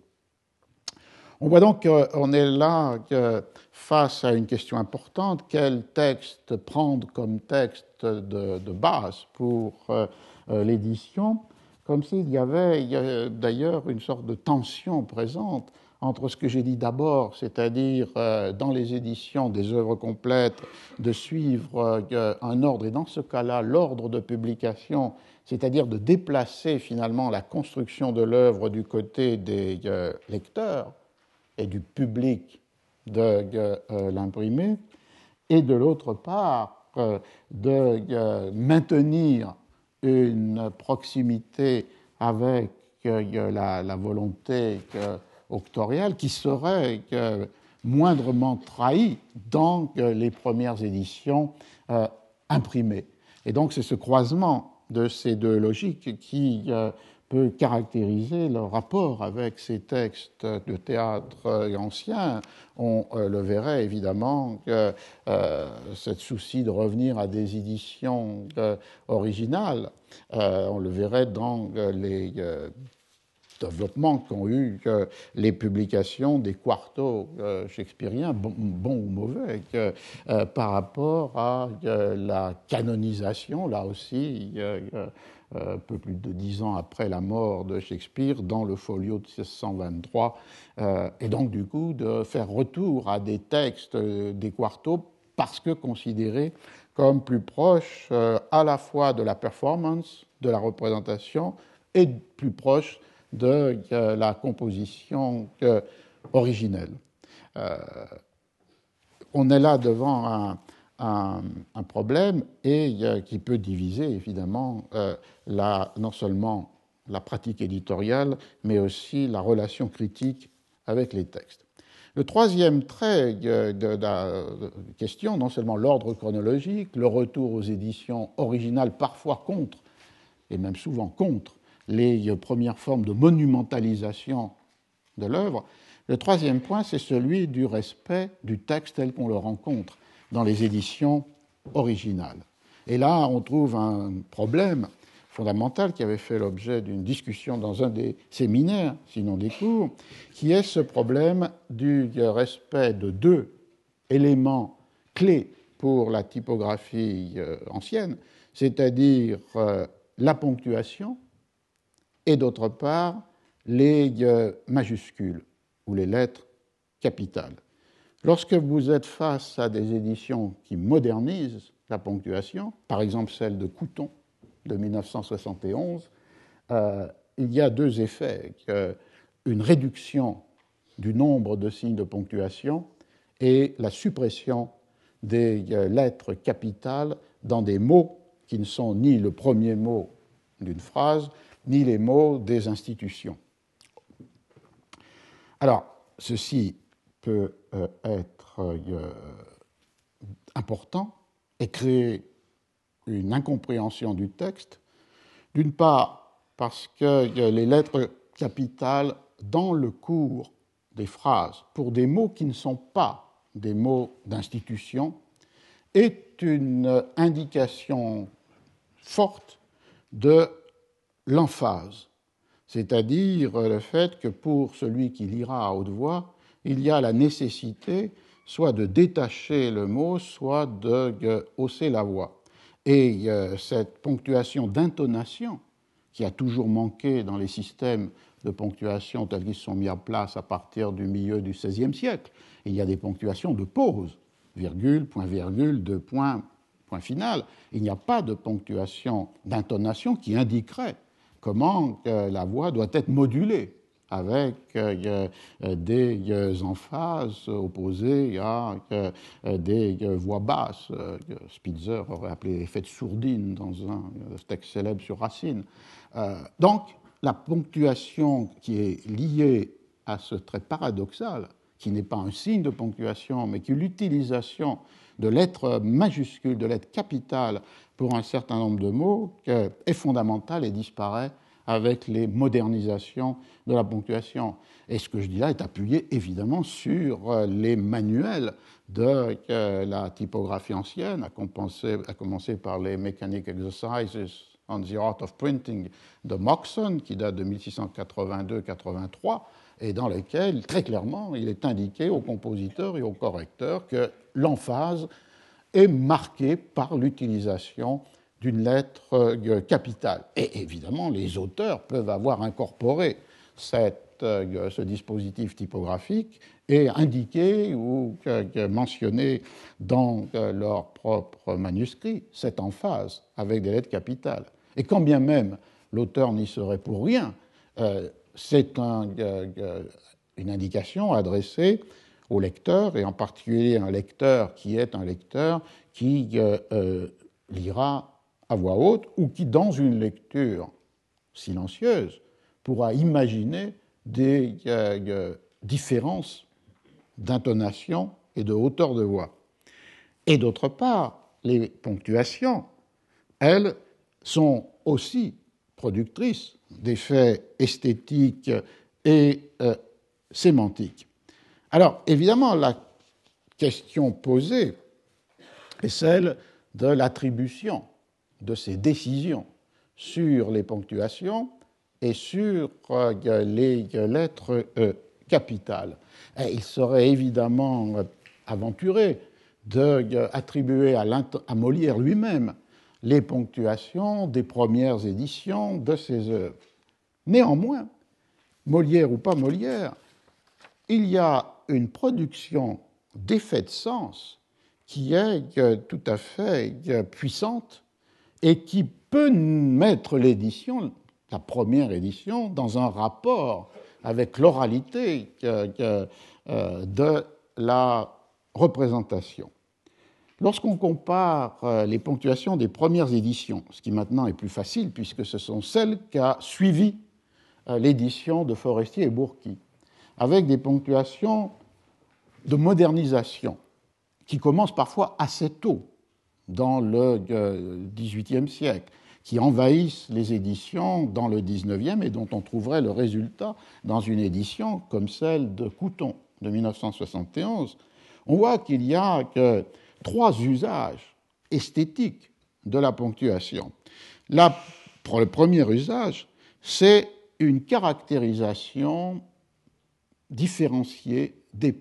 On voit donc qu'on est là face à une question importante, quel texte prendre comme texte de, base pour euh, euh, l'édition, comme s'il y avait d'ailleurs une sorte de tension présente entre ce que j'ai dit d'abord, c'est-à-dire euh, dans les éditions des œuvres complètes, de suivre un ordre, et dans ce cas-là, l'ordre de publication c'est-à-dire de déplacer finalement la construction de l'œuvre du côté des euh, lecteurs et du public de euh, l'imprimé, et de l'autre part euh, de maintenir une proximité avec la, volonté octoriale qui serait moindrement trahie dans les premières éditions imprimées. Et donc c'est ce croisement de ces deux logiques qui euh, peut caractériser le rapport avec ces textes de théâtre anciens. On euh, le verrait évidemment que euh, souci de revenir à des éditions originales, on le verrait dans les développement qu'ont eu les publications des quartos euh, shakespeariens, bons ou mauvais, euh, par rapport à la canonisation, là aussi, un peu plus de dix ans après la mort de Shakespeare, dans le folio de 1623, euh, et donc du coup de faire retour à des textes des quartos parce que considérés comme plus proches à la fois de la performance, de la représentation, et plus proches de la composition originelle. Euh, on est là devant un, problème et qui peut diviser évidemment euh, non seulement la pratique éditoriale, mais aussi la relation critique avec les textes. Le troisième trait de la question, non seulement l'ordre chronologique, le retour aux éditions originales, parfois contre, et même souvent contre, les premières formes de monumentalisation de l'œuvre. Le troisième point, c'est celui du respect du texte tel qu'on le rencontre dans les éditions originales. Et là, on trouve un problème fondamental qui avait fait l'objet d'une discussion dans un des séminaires, sinon des cours, qui est ce problème du respect de deux éléments clés pour la typographie euh, ancienne, c'est-à-dire euh, la ponctuation et d'autre part les euh, majuscules ou les lettres capitales. Lorsque vous êtes face à des éditions qui modernisent la ponctuation, par exemple celle de Couton de 1971, euh, il y a deux effets. Une réduction du nombre de signes de ponctuation et la suppression des euh, lettres capitales dans des mots qui ne sont ni le premier mot d'une phrase, ni les mots des institutions. Alors, ceci peut euh, être euh, important et créer une incompréhension du texte. D'une part, parce que les lettres capitales dans le cours des phrases pour des mots qui ne sont pas des mots d'institution est une indication forte de l'emphase, c'est-à-dire le fait que pour celui qui lira à haute voix, il y a la nécessité soit de détacher le mot, soit de hausser la voix. Et euh, cette ponctuation d'intonation, qui a toujours manqué dans les systèmes de ponctuation tels qu'ils sont mis en place à partir du milieu du XVIe siècle, il y a des ponctuations de pause, virgule, point virgule, deux points, point final. Il n'y a pas de ponctuation d'intonation qui indiquerait comment euh, la voix doit être modulée avec euh, euh, des emphases opposées à des voix basses. Spitzer aurait appelé l'effet de sourdine dans un texte célèbre sur Racine. Donc, la ponctuation qui est liée à ce trait paradoxal, qui n'est pas un signe de ponctuation, mais qui est l'utilisation de lettres majuscules, de lettres capitales pour un certain nombre de mots, est fondamentale et disparaît avec les modernisations de la ponctuation. Et ce que je dis là est appuyé évidemment sur euh, les manuels de la typographie ancienne, à commencer, par les Mechanic Exercises on the Art of Printing de Moxon, qui date de 1682-83, et dans lequel, très clairement, il est indiqué aux compositeurs et aux correcteurs que l'emphase est marquée par l'utilisation d'une lettre euh, capitale. Et évidemment, les auteurs peuvent avoir incorporé euh, ce dispositif typographique et indiqué ou mentionné dans euh, leur propre manuscrit cette emphase avec des lettres capitales. Et quand bien même l'auteur n'y serait pour rien, c'est une indication adressée au lecteur, et en particulier un lecteur qui est un lecteur qui lira à voix haute ou qui, dans une lecture silencieuse, pourra imaginer des euh, euh, différences d'intonation et de hauteur de voix. Et d'autre part, les ponctuations, elles, sont aussi productrices d'effets esthétiques et euh, sémantiques. Alors, évidemment, la question posée est celle de l'attribution de ses décisions sur les ponctuations et sur euh, les lettres euh, capitales. il serait évidemment euh, aventuré d'attribuer à, à Molière lui-même les ponctuations des premières éditions de ses œuvres. Néanmoins, Molière ou pas Molière, il y a une production d'effets de sens qui est tout à fait puissante et qui peut mettre l'édition, la première édition, dans un rapport avec l'oralité euh, de la représentation. Lorsqu'on compare euh, les ponctuations des premières éditions, ce qui maintenant est plus facile puisque ce sont celles qu'a suivi euh, l'édition de Forestier et Bourqui, avec des ponctuations de modernisation qui commencent parfois assez tôt, dans le XVIIIe siècle, qui envahissent les éditions dans le XIXe et dont on trouverait le résultat dans une édition comme celle de Couton de 1971, on voit qu'il y a que trois usages esthétiques de la ponctuation. le premier usage, c'est une caractérisation différenciée des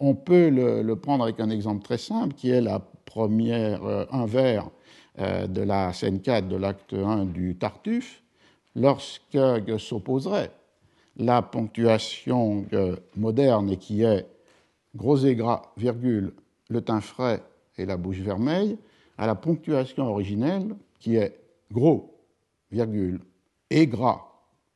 On peut le, prendre avec un exemple très simple qui est la première, euh, un vers euh, de la scène 4 de l'acte 1 du Tartuffe, lorsque s'opposerait. La ponctuation euh, moderne qui est gros et gras, virgule, le teint frais et la bouche vermeille, à la ponctuation originelle qui est gros, virgule, et gras,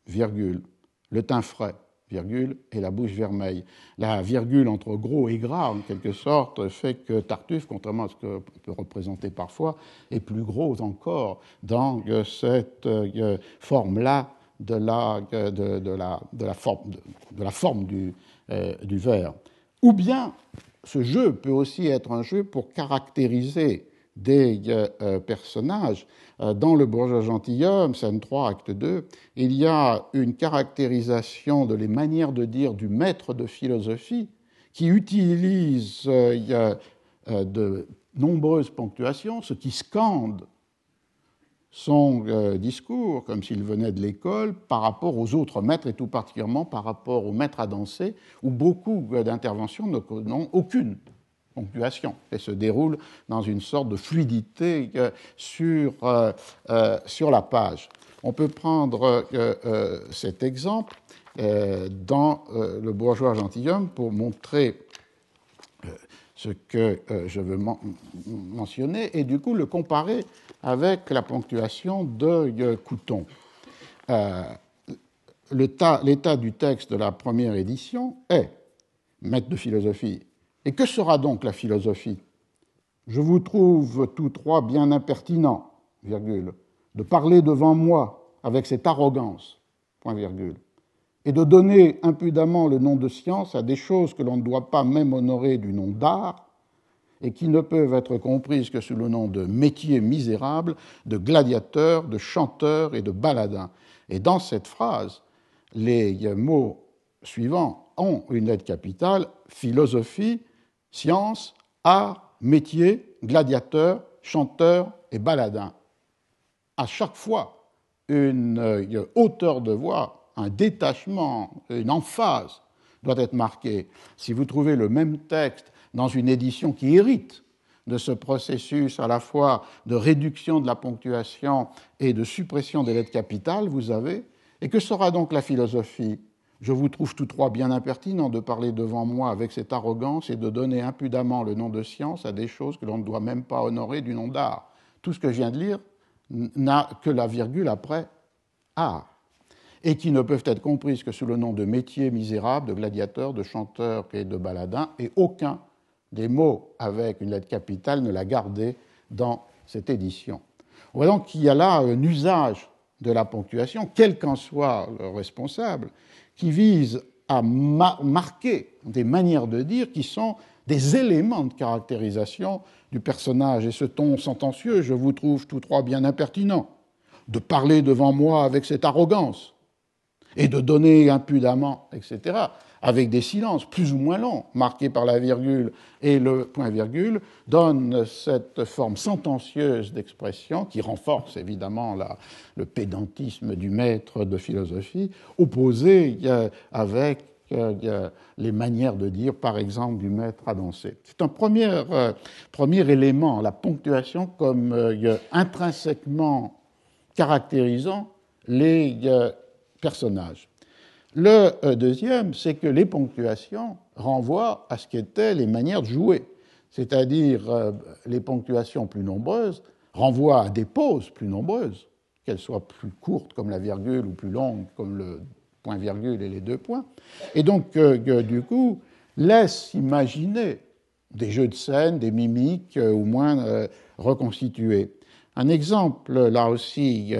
virgule, le teint frais, et la bouche vermeille. La virgule entre gros et gras, en quelque sorte, fait que Tartuffe, contrairement à ce qu'on peut représenter parfois, est plus gros encore dans cette euh, forme-là de la, de, la, de la, forme, de, la forme euh, du verre. Ou bien, ce jeu peut aussi être un jeu pour caractériser des euh, personnages. Euh, dans le bourgeois gentilhomme, scène 3, acte 2, il y a une caractérisation de les manières de dire du maître de philosophie qui utilise euh, de nombreuses ponctuations, ce qui scande son discours comme s'il venait de l'école par rapport aux autres maîtres et tout particulièrement par rapport aux maîtres à danser où beaucoup d'interventions n'ont aucune ponctuation et se déroule dans une sorte de fluidité euh, sur, euh, euh, sur la page. On peut prendre cet exemple dans le bourgeois gentilhomme pour montrer ce que je veux mentionner et du coup le comparer avec la ponctuation de Couton. L'état du texte de la première édition est maître de philosophie et que sera donc la philosophie? Je vous trouve tous trois bien impertinents, virgule, de parler devant moi avec cette arrogance, point virgule, et de donner impudemment le nom de science à des choses que l'on ne doit pas même honorer du nom d'art, et qui ne peuvent être comprises que sous le nom de métier misérable, de gladiateur, de chanteur et de baladin. Et dans cette phrase, les mots suivants ont une aide capitale, philosophie, science, art, métier, gladiateur, chanteur et baladin. À chaque fois, une euh, hauteur de voix, un détachement, une emphase doit être marquée. Si vous trouvez le même texte dans une édition qui hérite de ce processus à la fois de réduction de la ponctuation et de suppression des lettres capitales, vous avez. Et que sera donc la philosophie je vous trouve tous trois bien impertinents de parler devant moi avec cette arrogance et de donner impudemment le nom de science à des choses que l'on ne doit même pas honorer du nom d'art. Tout ce que je viens de lire n'a que la virgule après art, et qui ne peuvent être comprises que sous le nom de métier misérable, de gladiateur, de chanteur et de baladin, et aucun des mots avec une lettre capitale ne l'a gardé dans cette édition. On voit donc qu'il y a là un usage de la ponctuation, quel qu'en soit le responsable, qui vise à marquer des manières de dire qui sont des éléments de caractérisation du personnage. Et ce ton sentencieux, je vous trouve tous trois bien impertinent, de parler devant moi avec cette arrogance, et de donner impudemment, etc avec des silences plus ou moins longs, marqués par la virgule et le point-virgule, donne cette forme sentencieuse d'expression qui renforce évidemment le pédantisme du maître de philosophie, opposé euh, avec euh, les manières de dire, par exemple, du maître à danser. C'est un premier, euh, premier élément, la ponctuation comme intrinsèquement caractérisant les personnages. Le euh, deuxième, c'est que les ponctuations renvoient à ce qu'étaient les manières de jouer, c'est-à-dire euh, les ponctuations plus nombreuses renvoient à des pauses plus nombreuses, qu'elles soient plus courtes comme la virgule ou plus longues comme le point-virgule et les deux points, et donc euh, du coup laissent imaginer des jeux de scène, des mimiques au moins reconstitués. Un exemple là aussi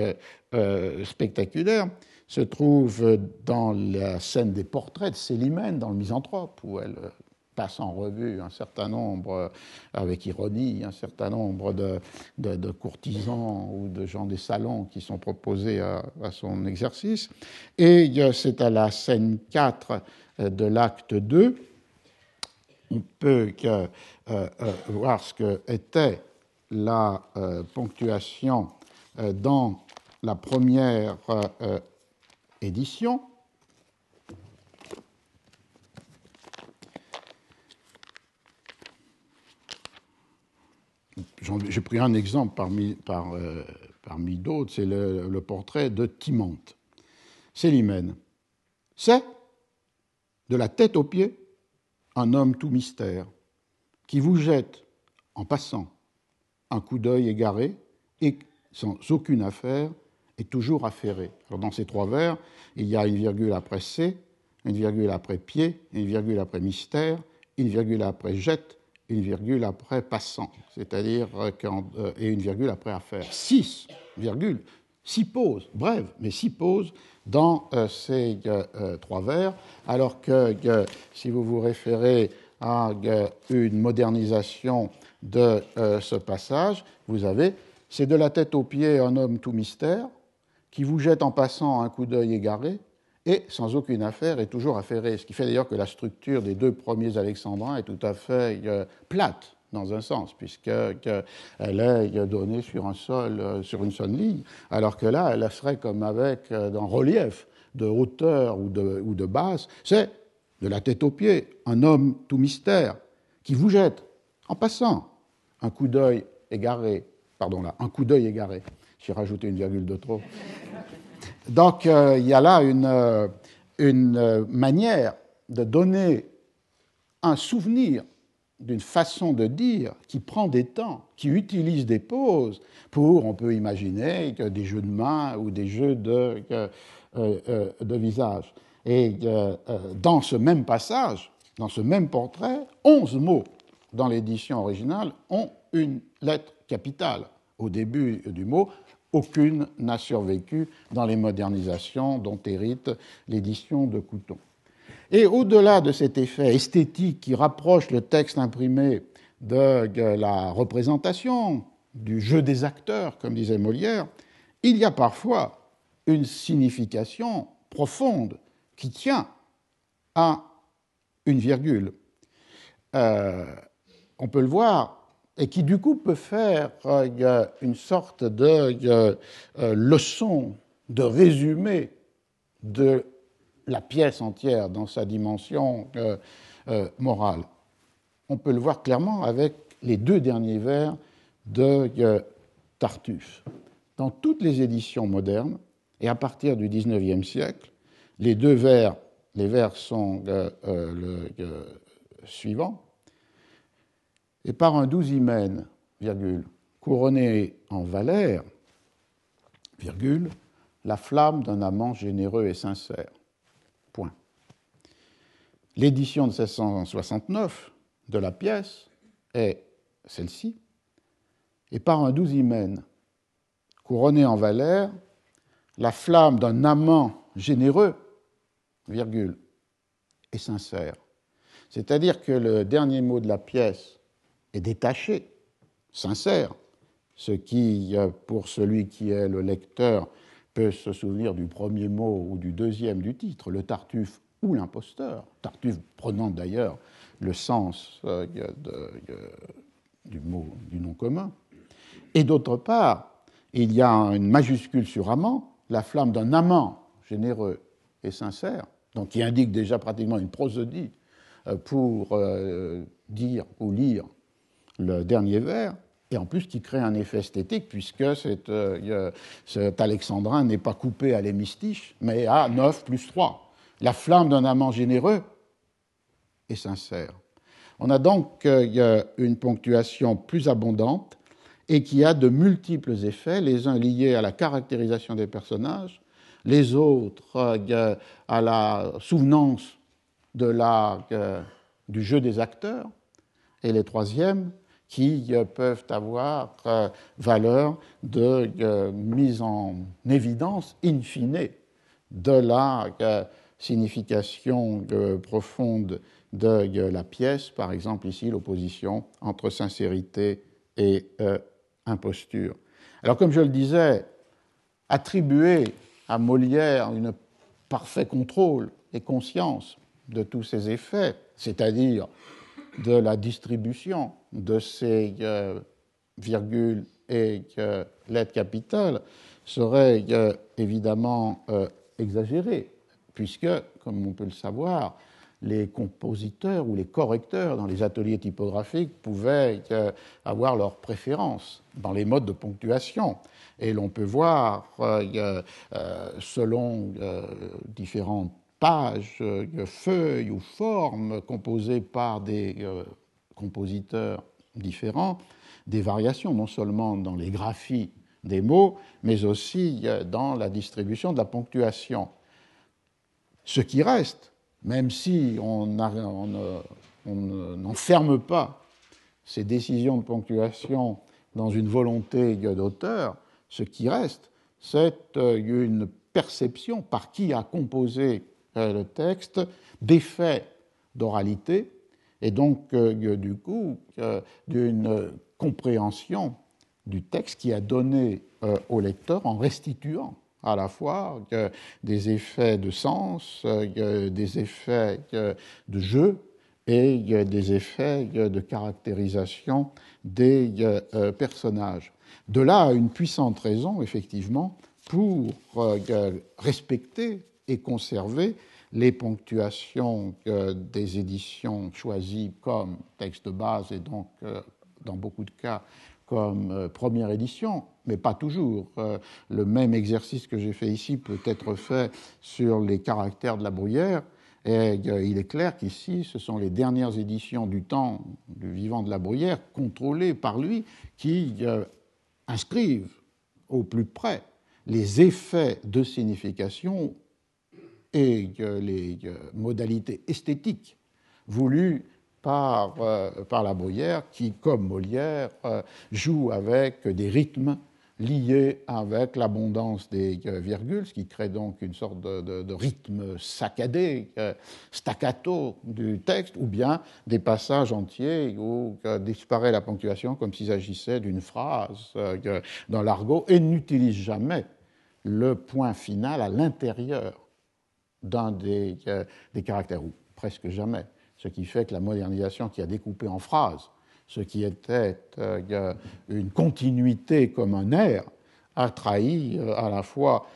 spectaculaire, se trouve dans la scène des portraits de Célimène, dans le Misanthrope, où elle passe en revue un certain nombre, avec ironie, un certain nombre de, de, courtisans ou de gens des salons qui sont proposés à, son exercice. Et c'est à la scène 4 de l'acte 2, on peut que, euh, euh, voir ce qu'était la euh, ponctuation dans la première édition. J'ai pris un exemple parmi, euh, parmi d'autres, c'est le, portrait de Timante. Célimène. C'est, de la tête aux pieds, un homme tout mystère, qui vous jette, en passant, un coup d'œil égaré et sans aucune affaire, est toujours affairé. Alors dans ces trois vers, il y a une virgule après C, une virgule après pied, une virgule après mystère, une virgule après jette, une virgule après passant, c'est-à-dire euh, euh, et une virgule après affaire. Six virgules, six pauses, brèves, mais six pauses dans euh, ces trois vers, alors que si vous vous référez à une modernisation de ce passage, vous avez c'est de la tête aux pieds un homme tout mystère qui vous jette en passant un coup d'œil égaré et sans aucune affaire est toujours affairé. Ce qui fait d'ailleurs que la structure des deux premiers alexandrins est tout à fait plate dans un sens, puisqu'elle est donnée sur, un sol, euh, sur une seule ligne, alors que là, elle serait comme avec euh, un relief de hauteur ou de, ou de basse. C'est de la tête aux pieds, un homme tout mystère qui vous jette, en passant, un coup d'œil égaré, pardon là, un coup d'œil égaré. J'ai rajouté une virgule de trop. Donc euh, il y a là une, une manière de donner un souvenir d'une façon de dire qui prend des temps, qui utilise des pauses pour, on peut imaginer, des jeux de main ou des jeux de, euh, euh, visage. Et euh, dans ce même passage, dans ce même portrait, onze mots dans l'édition originale ont une lettre capitale au début du mot. Aucune n'a survécu dans les modernisations dont hérite l'édition de Couton. Et au-delà de cet effet esthétique qui rapproche le texte imprimé de la représentation, du jeu des acteurs, comme disait Molière, il y a parfois une signification profonde qui tient à une virgule. Euh, on peut le voir, et qui du coup peut faire euh, une sorte de euh, leçon, de résumé de la pièce entière dans sa dimension euh, euh, morale. On peut le voir clairement avec les deux derniers vers de euh, Tartuffe. Dans toutes les éditions modernes, et à partir du XIXe siècle, les deux vers, les vers sont le suivant, et par un douzimen, virgule, couronné en Valère, virgule, la flamme d'un amant généreux et sincère. L'édition de 1669 de la pièce est celle-ci, et par un douzimen couronné en Valère, la flamme d'un amant généreux, virgule, et sincère. C'est-à-dire que le dernier mot de la pièce détaché, sincère, ce qui, pour celui qui est le lecteur, peut se souvenir du premier mot ou du deuxième du titre, le Tartuffe ou l'imposteur, Tartuffe prenant d'ailleurs le sens euh, du mot du nom commun. Et d'autre part, il y a une majuscule sur amant, la flamme d'un amant généreux et sincère, donc qui indique déjà pratiquement une prosodie euh, pour euh, dire ou lire le dernier vers, et en plus qui crée un effet esthétique, puisque cet, cet alexandrin n'est pas coupé à l'hémistiche, mais à 9 plus 3 la flamme d'un amant généreux et sincère. On a donc euh, une ponctuation plus abondante et qui a de multiples effets, les uns liés à la caractérisation des personnages, les autres euh, à la souvenance de la, euh, du jeu des acteurs, et les troisièmes qui peuvent avoir valeur de mise en évidence in fine de la signification euh, profonde de euh, la pièce, par exemple ici l'opposition entre sincérité et euh, imposture. Alors comme je le disais, attribuer à Molière un parfait contrôle et conscience de tous ces effets, c'est-à-dire de la distribution de ces virgules et lettres capitales, serait évidemment exagéré puisque, comme on peut le savoir, les compositeurs ou les correcteurs dans les ateliers typographiques pouvaient euh, avoir leurs préférences dans les modes de ponctuation. Et l'on peut voir, euh, euh, selon différentes pages, feuilles ou formes composées par des compositeurs différents, des variations, non seulement dans les graphies des mots, mais aussi dans la distribution de la ponctuation. Ce qui reste, même si on n'enferme pas ces décisions de ponctuation dans une volonté d'auteur, ce qui reste, c'est euh, une perception par qui a composé euh, le texte d'effets d'oralité et donc du coup d'une compréhension du texte qui a donné au lecteur en restituant à la fois des effets de sens, des effets de jeu et des effets de caractérisation des personnages. De là une puissante raison, effectivement, pour euh, respecter et conserver les ponctuations des éditions choisies comme texte de base et donc, euh, dans beaucoup de cas, comme euh, première édition, mais pas toujours. le même exercice que j'ai fait ici peut être fait sur les caractères de la bruyère. Et il est clair qu'ici, ce sont les dernières éditions du temps du vivant de la bruyère, contrôlées par lui, qui inscrivent au plus près les effets de signification et les modalités esthétiques voulues par, euh, par la Bruyère, qui, comme Molière, euh, joue avec des rythmes lié avec l'abondance des euh, virgules, ce qui crée donc une sorte de, rythme saccadé, euh, staccato du texte, ou bien des passages entiers où euh, disparaît la ponctuation comme s'il s'agissait d'une phrase dans l'argot, et n'utilise jamais le point final à l'intérieur d'un des, des caractères, ou presque jamais. Ce qui fait que la modernisation qui a découpé en phrases ce qui était euh, une continuité comme un air, a trahi euh, à la fois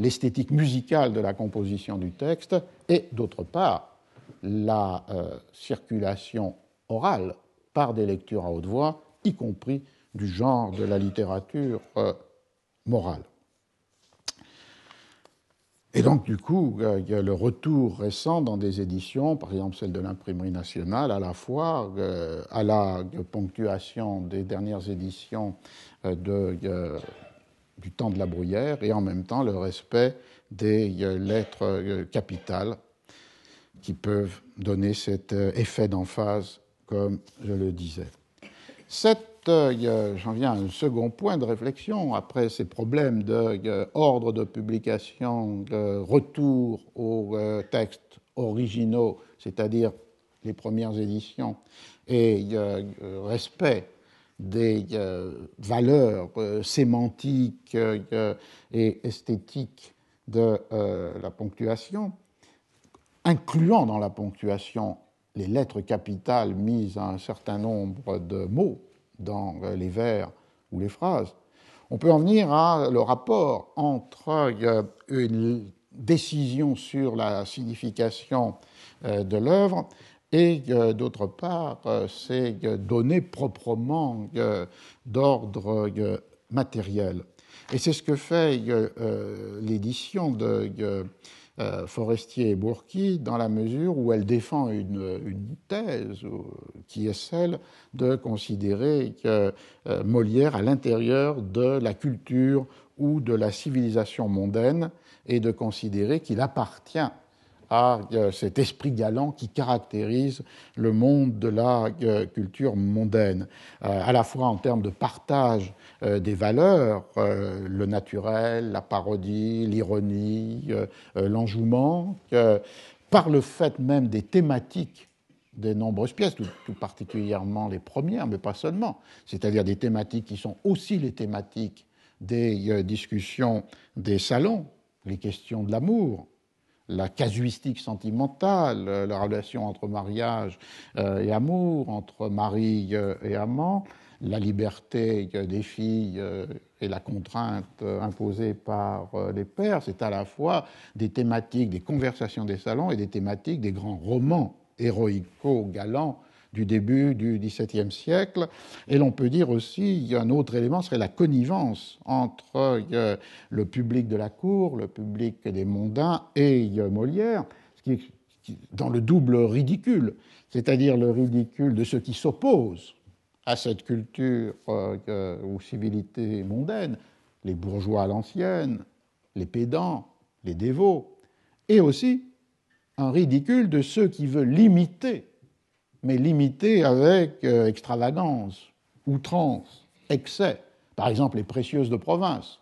l'esthétique musicale de la composition du texte et, d'autre part, la euh, circulation orale par des lectures à haute voix, y compris du genre de la littérature morale. Et donc, du coup, euh, il y a le retour récent dans des éditions, par exemple celle de l'imprimerie nationale, à la fois euh, à la ponctuation des dernières éditions euh, de, du temps de la bruyère et en même temps le respect des lettres capitales qui peuvent donner cet effet d'emphase, comme je le disais. J'en viens à un second point de réflexion. Après ces problèmes d'ordre de, publication, de retour aux euh, textes originaux, c'est-à-dire les premières éditions, et respect des valeurs euh, sémantiques euh, et esthétiques de la ponctuation, incluant dans la ponctuation les lettres capitales mises à un certain nombre de mots, dans euh, les vers ou les phrases, on peut en venir à le rapport entre euh, une décision sur la signification euh, de l'œuvre et d'autre part ces données proprement d'ordre matériel. Et c'est ce que fait l'édition de Forestier et Bourqui dans la mesure où elle défend une, thèse qui est celle de considérer que euh, Molière à l'intérieur de la culture ou de la civilisation mondaine et de considérer qu'il appartient à euh, cet esprit galant qui caractérise le monde de la euh, culture mondaine, euh, à la fois en termes de partage des valeurs, le naturel, la parodie, l'ironie, l'enjouement, par le fait même des thématiques des nombreuses pièces, tout, particulièrement les premières, mais pas seulement, c'est-à-dire des thématiques qui sont aussi les thématiques des discussions des salons, les questions de l'amour, la casuistique sentimentale, euh, la relation entre mariage euh, et amour, entre mari euh, et amant, la liberté des filles et la contrainte imposée par les pères, c'est à la fois des thématiques des conversations des salons et des thématiques des grands romans héroïco-galants du début du XVIIe siècle. Et l'on peut dire aussi, un autre élément serait la connivence entre euh, le public de la cour, le public des mondains et euh, Molière, dans le double ridicule, c'est-à-dire le ridicule de ceux qui s'opposent à cette culture euh, ou civilité mondaine, les bourgeois à l'ancienne, les pédants, les dévots, et aussi un ridicule de ceux qui veulent limiter mais limité avec euh, extravagance, outrance, excès. Par exemple, les précieuses de province,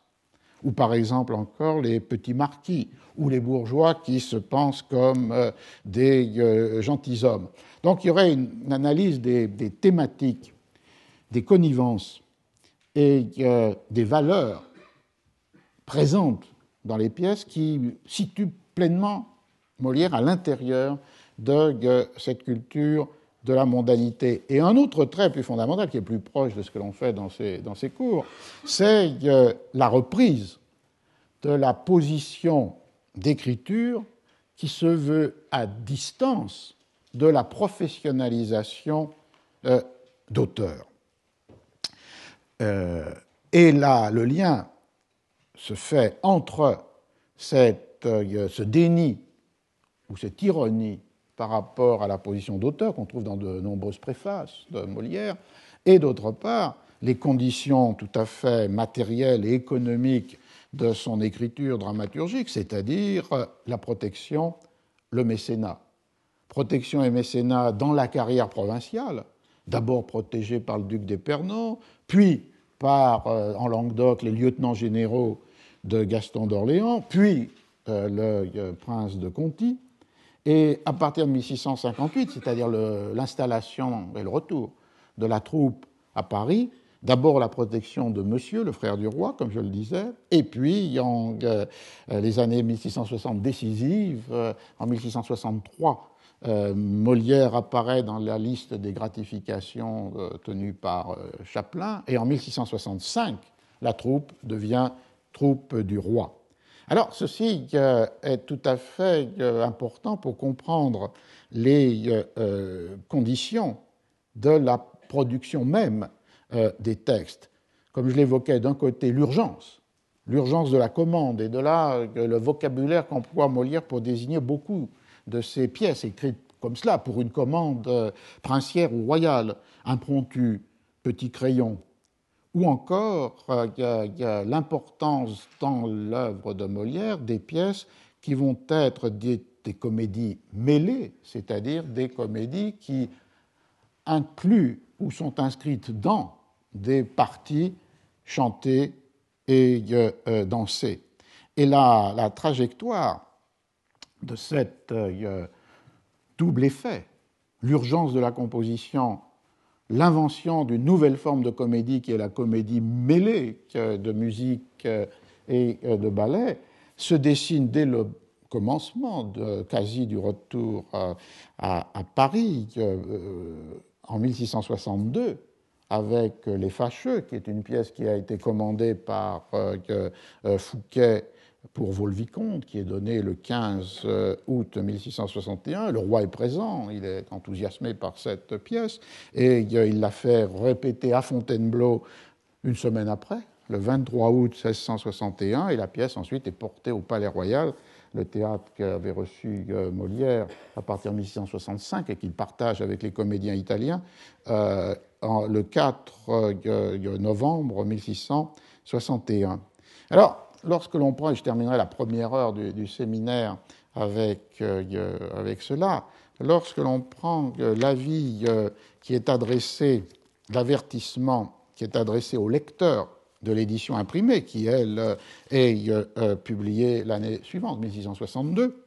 ou par exemple encore les petits marquis, ou les bourgeois qui se pensent comme euh, des euh, gentilshommes. Donc il y aurait une, analyse des, thématiques, des connivences et euh, des valeurs présentes dans les pièces qui situent pleinement Molière à l'intérieur de cette culture de la mondanité. Et un autre trait plus fondamental, qui est plus proche de ce que l'on fait dans ces, dans ces cours, c'est la reprise de la position d'écriture qui se veut à distance de la professionnalisation euh, d'auteur. Euh, et là, le lien se fait entre cette, euh, ce déni ou cette ironie par rapport à la position d'auteur qu'on trouve dans de nombreuses préfaces de Molière, et d'autre part, les conditions tout à fait matérielles et économiques de son écriture dramaturgique, c'est-à-dire la protection, le mécénat. Protection et mécénat dans la carrière provinciale, d'abord protégé par le duc d'Épernon, puis par, euh, en Languedoc, les lieutenants généraux de Gaston d'Orléans, puis euh, le euh, prince de Conti, et à partir de 1658, c'est-à-dire l'installation et le retour de la troupe à Paris, d'abord la protection de Monsieur, le frère du roi, comme je le disais, et puis euh, les années 1660 décisives, euh, en 1663, euh, Molière apparaît dans la liste des gratifications tenues par Chaplin, et en 1665, la troupe devient troupe du roi. Alors, ceci euh, est tout à fait euh, important pour comprendre les euh, conditions de la production même des textes. Comme je l'évoquais, d'un côté, l'urgence, l'urgence de la commande, et de là le vocabulaire qu'emploie Molière pour désigner beaucoup de ces pièces écrites comme cela, pour une commande princière ou royale, impromptu, petit crayon, ou encore euh, l'importance dans l'œuvre de Molière des pièces qui vont être des, comédies mêlées, c'est-à-dire des comédies qui incluent ou sont inscrites dans des parties chantées et euh, euh, dansées. Et la, la, trajectoire de cet double effet, l'urgence de la composition l'invention d'une nouvelle forme de comédie qui est la comédie mêlée de musique et de ballet se dessine dès le commencement quasi du retour à, Paris euh, en 1662 avec Les Fâcheux, qui est une pièce qui a été commandée par euh, euh, Fouquet pour Volvicomte, qui est donné le 15 euh, août 1661. Le roi est présent, il est enthousiasmé par cette pièce, et il l'a fait répéter à Fontainebleau une semaine après, le 23 août 1661, et la pièce ensuite est portée au Palais Royal, le théâtre qu'avait reçu euh, Molière à partir de 1665 et qu'il partage avec les comédiens italiens euh, le 4 novembre 1661. Alors, lorsque l'on prend, et je terminerai la première heure du, séminaire avec, euh, avec, cela, lorsque l'on prend euh, l'avis euh, qui est adressé, l'avertissement qui est adressé au lecteur de l'édition imprimée, qui, elle, est publiée l'année suivante, 1662,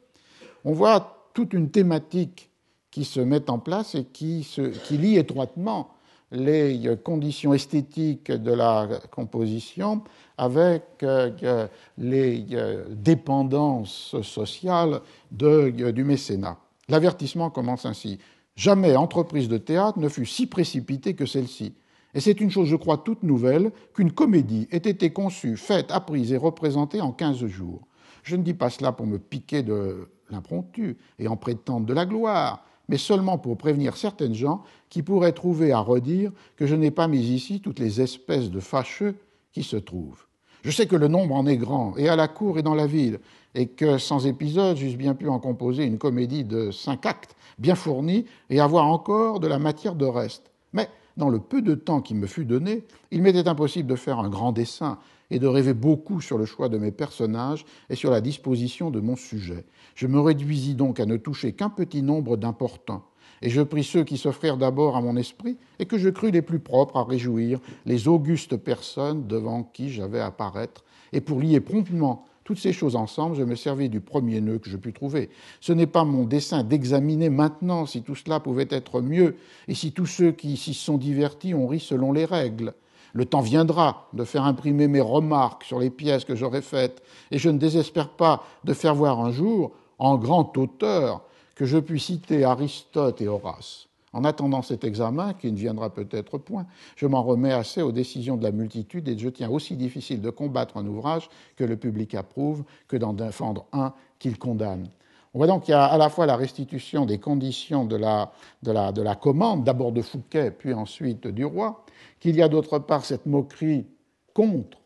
on voit toute une thématique qui se met en place et qui, se, qui lie étroitement les conditions esthétiques de la composition avec euh, les euh, dépendances sociales du mécénat. L'avertissement commence ainsi. Jamais entreprise de théâtre ne fut si précipitée que celle-ci. Et c'est une chose, je crois, toute nouvelle, qu'une comédie ait été conçue, faite, apprise et représentée en quinze jours. Je ne dis pas cela pour me piquer de l'impromptu et en prétendre de la gloire, mais seulement pour prévenir certaines gens qui pourraient trouver à redire que je n'ai pas mis ici toutes les espèces de fâcheux qui se trouvent. Je sais que le nombre en est grand, et à la cour et dans la ville, et que sans épisode, j'eusse bien pu en composer une comédie de cinq actes, bien fournie, et avoir encore de la matière de reste. Mais, dans le peu de temps qui me fut donné, il m'était impossible de faire un grand dessin et de rêver beaucoup sur le choix de mes personnages et sur la disposition de mon sujet. Je me réduisis donc à ne toucher qu'un petit nombre d'importants, et je pris ceux qui s'offrirent d'abord à mon esprit et que je crus les plus propres à réjouir les augustes personnes devant qui j'avais à paraître Et pour lier promptement toutes ces choses ensemble, je me servis du premier nœud que je pus trouver. Ce n'est pas mon dessein d'examiner maintenant si tout cela pouvait être mieux et si tous ceux qui s'y sont divertis ont ri selon les règles. Le temps viendra de faire imprimer mes remarques sur les pièces que j'aurai faites, et je ne désespère pas de faire voir un jour, en grand auteur, que je puis citer Aristote et Horace. En attendant cet examen, qui ne viendra peut-être point, je m'en remets assez aux décisions de la multitude et je tiens aussi difficile de combattre un ouvrage que le public approuve que d'en défendre un qu'il condamne. On voit donc qu'il y a à la fois la restitution des conditions de la, de la, de la commande, d'abord de Fouquet, puis ensuite du roi, qu'il y a d'autre part cette moquerie contre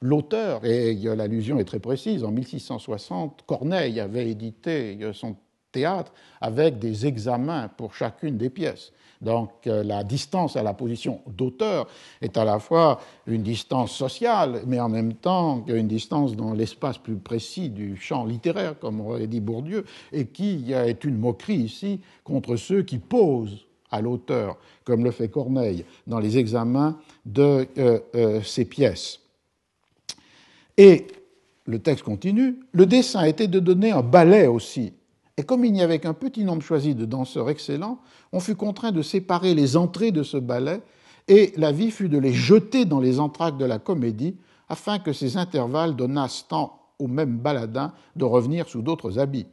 l'auteur, et l'allusion est très précise, en 1660, Corneille avait édité son théâtre avec des examens pour chacune des pièces. Donc euh, la distance à la position d'auteur est à la fois une distance sociale, mais en même temps une distance dans l'espace plus précis du champ littéraire, comme aurait dit Bourdieu, et qui est une moquerie ici contre ceux qui posent à l'auteur, comme le fait Corneille dans les examens de euh, euh, ses pièces. Et le texte continue, le dessin était de donner un ballet aussi et comme il n'y avait qu'un petit nombre choisi de danseurs excellents, on fut contraint de séparer les entrées de ce ballet, et la vie fut de les jeter dans les entractes de la comédie, afin que ces intervalles donnassent tant au même baladin de revenir sous d'autres habits.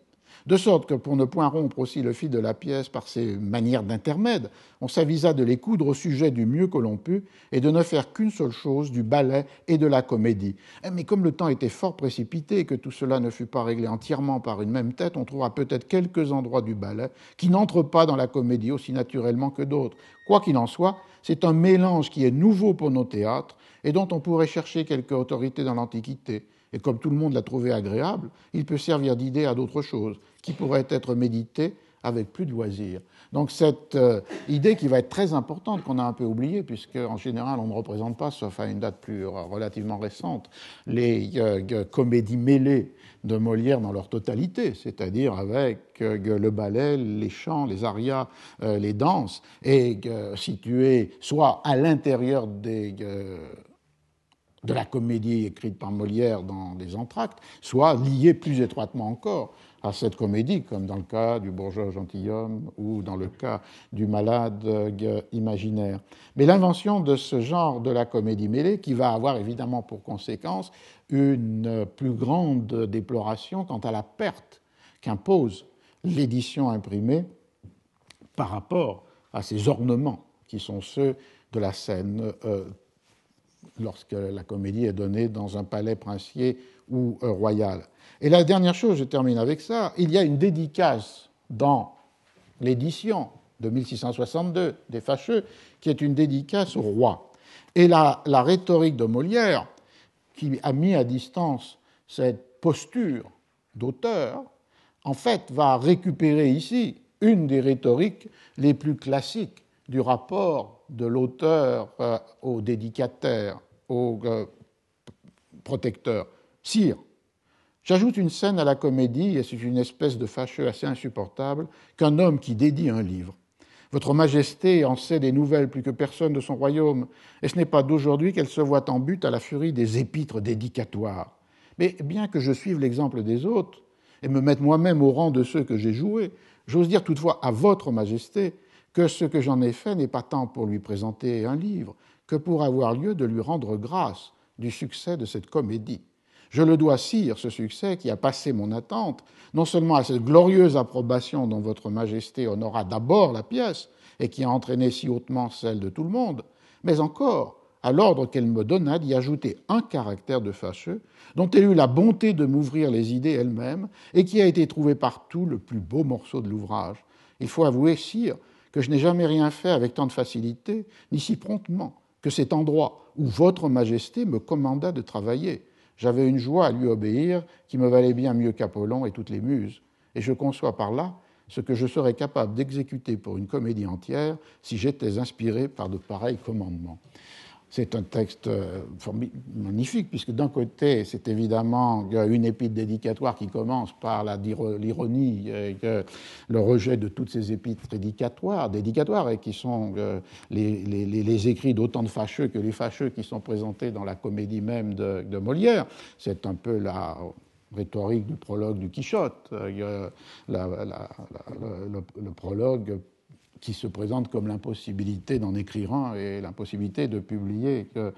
De sorte que pour ne point rompre aussi le fil de la pièce par ces manières d'intermède, on s'avisa de les coudre au sujet du mieux que l'on put et de ne faire qu'une seule chose, du ballet et de la comédie. Eh, mais comme le temps était fort précipité et que tout cela ne fut pas réglé entièrement par une même tête, on trouvera peut-être quelques endroits du ballet qui n'entrent pas dans la comédie aussi naturellement que d'autres. Quoi qu'il en soit, c'est un mélange qui est nouveau pour nos théâtres et dont on pourrait chercher quelque autorité dans l'Antiquité. Et comme tout le monde l'a trouvé agréable, il peut servir d'idée à d'autres choses qui pourraient être méditées avec plus de loisir. Donc cette euh, idée qui va être très importante, qu'on a un peu oubliée, puisque en général on ne représente pas, sauf à une date plus relativement récente, les euh, comédies mêlées de Molière dans leur totalité, c'est-à-dire avec euh, le ballet, les chants, les arias, les danses, et situées soit à l'intérieur des de la comédie écrite par Molière dans des entractes, soit liée plus étroitement encore à cette comédie, comme dans le cas du bourgeois gentilhomme ou dans le cas du malade imaginaire. Mais l'invention de ce genre de la comédie mêlée, qui va avoir évidemment pour conséquence une plus grande déploration quant à la perte qu'impose l'édition imprimée par rapport à ces ornements qui sont ceux de la scène euh, lorsque la comédie est donnée dans un palais princier ou euh, royal. Et la dernière chose, je termine avec ça, il y a une dédicace dans l'édition de 1662 des Fâcheux, qui est une dédicace au roi. Et la, rhétorique de Molière, qui a mis à distance cette posture d'auteur, en fait, va récupérer ici une des rhétoriques les plus classiques du rapport de l'auteur euh, au dédicataire, au euh, protecteur. Sire, j'ajoute une scène à la comédie, et c'est une espèce de fâcheux assez insupportable, qu'un homme qui dédie un livre. Votre Majesté en sait des nouvelles plus que personne de son royaume, et ce n'est pas d'aujourd'hui qu'elle se voit en but à la furie des épîtres dédicatoires. Mais bien que je suive l'exemple des autres, et me mette moi-même au rang de ceux que j'ai joués, j'ose dire toutefois à Votre Majesté que ce que j'en ai fait n'est pas tant pour lui présenter un livre que pour avoir lieu de lui rendre grâce du succès de cette comédie. Je le dois, sire, ce succès qui a passé mon attente, non seulement à cette glorieuse approbation dont Votre Majesté honora d'abord la pièce et qui a entraîné si hautement celle de tout le monde, mais encore à l'ordre qu'elle me donna d'y ajouter un caractère de fâcheux, dont elle eut la bonté de m'ouvrir les idées elle-même, et qui a été trouvé partout le plus beau morceau de l'ouvrage. Il faut avouer, sire, que je n'ai jamais rien fait avec tant de facilité, ni si promptement, que cet endroit où Votre Majesté me commanda de travailler. J'avais une joie à lui obéir qui me valait bien mieux qu'Apollon et toutes les muses, et je conçois par là ce que je serais capable d'exécuter pour une comédie entière si j'étais inspiré par de pareils commandements. C'est un texte euh, magnifique, puisque d'un côté, c'est évidemment une épître dédicatoire qui commence par l'ironie, euh, le rejet de toutes ces épîtres dédicatoires, dédicatoires et qui sont euh, les, écrits d'autant de fâcheux que les fâcheux qui sont présentés dans la comédie même de, Molière. C'est un peu la rhétorique du prologue du Quichotte. le prologue qui se présente comme l'impossibilité d'en écrire un et l'impossibilité de publier euh,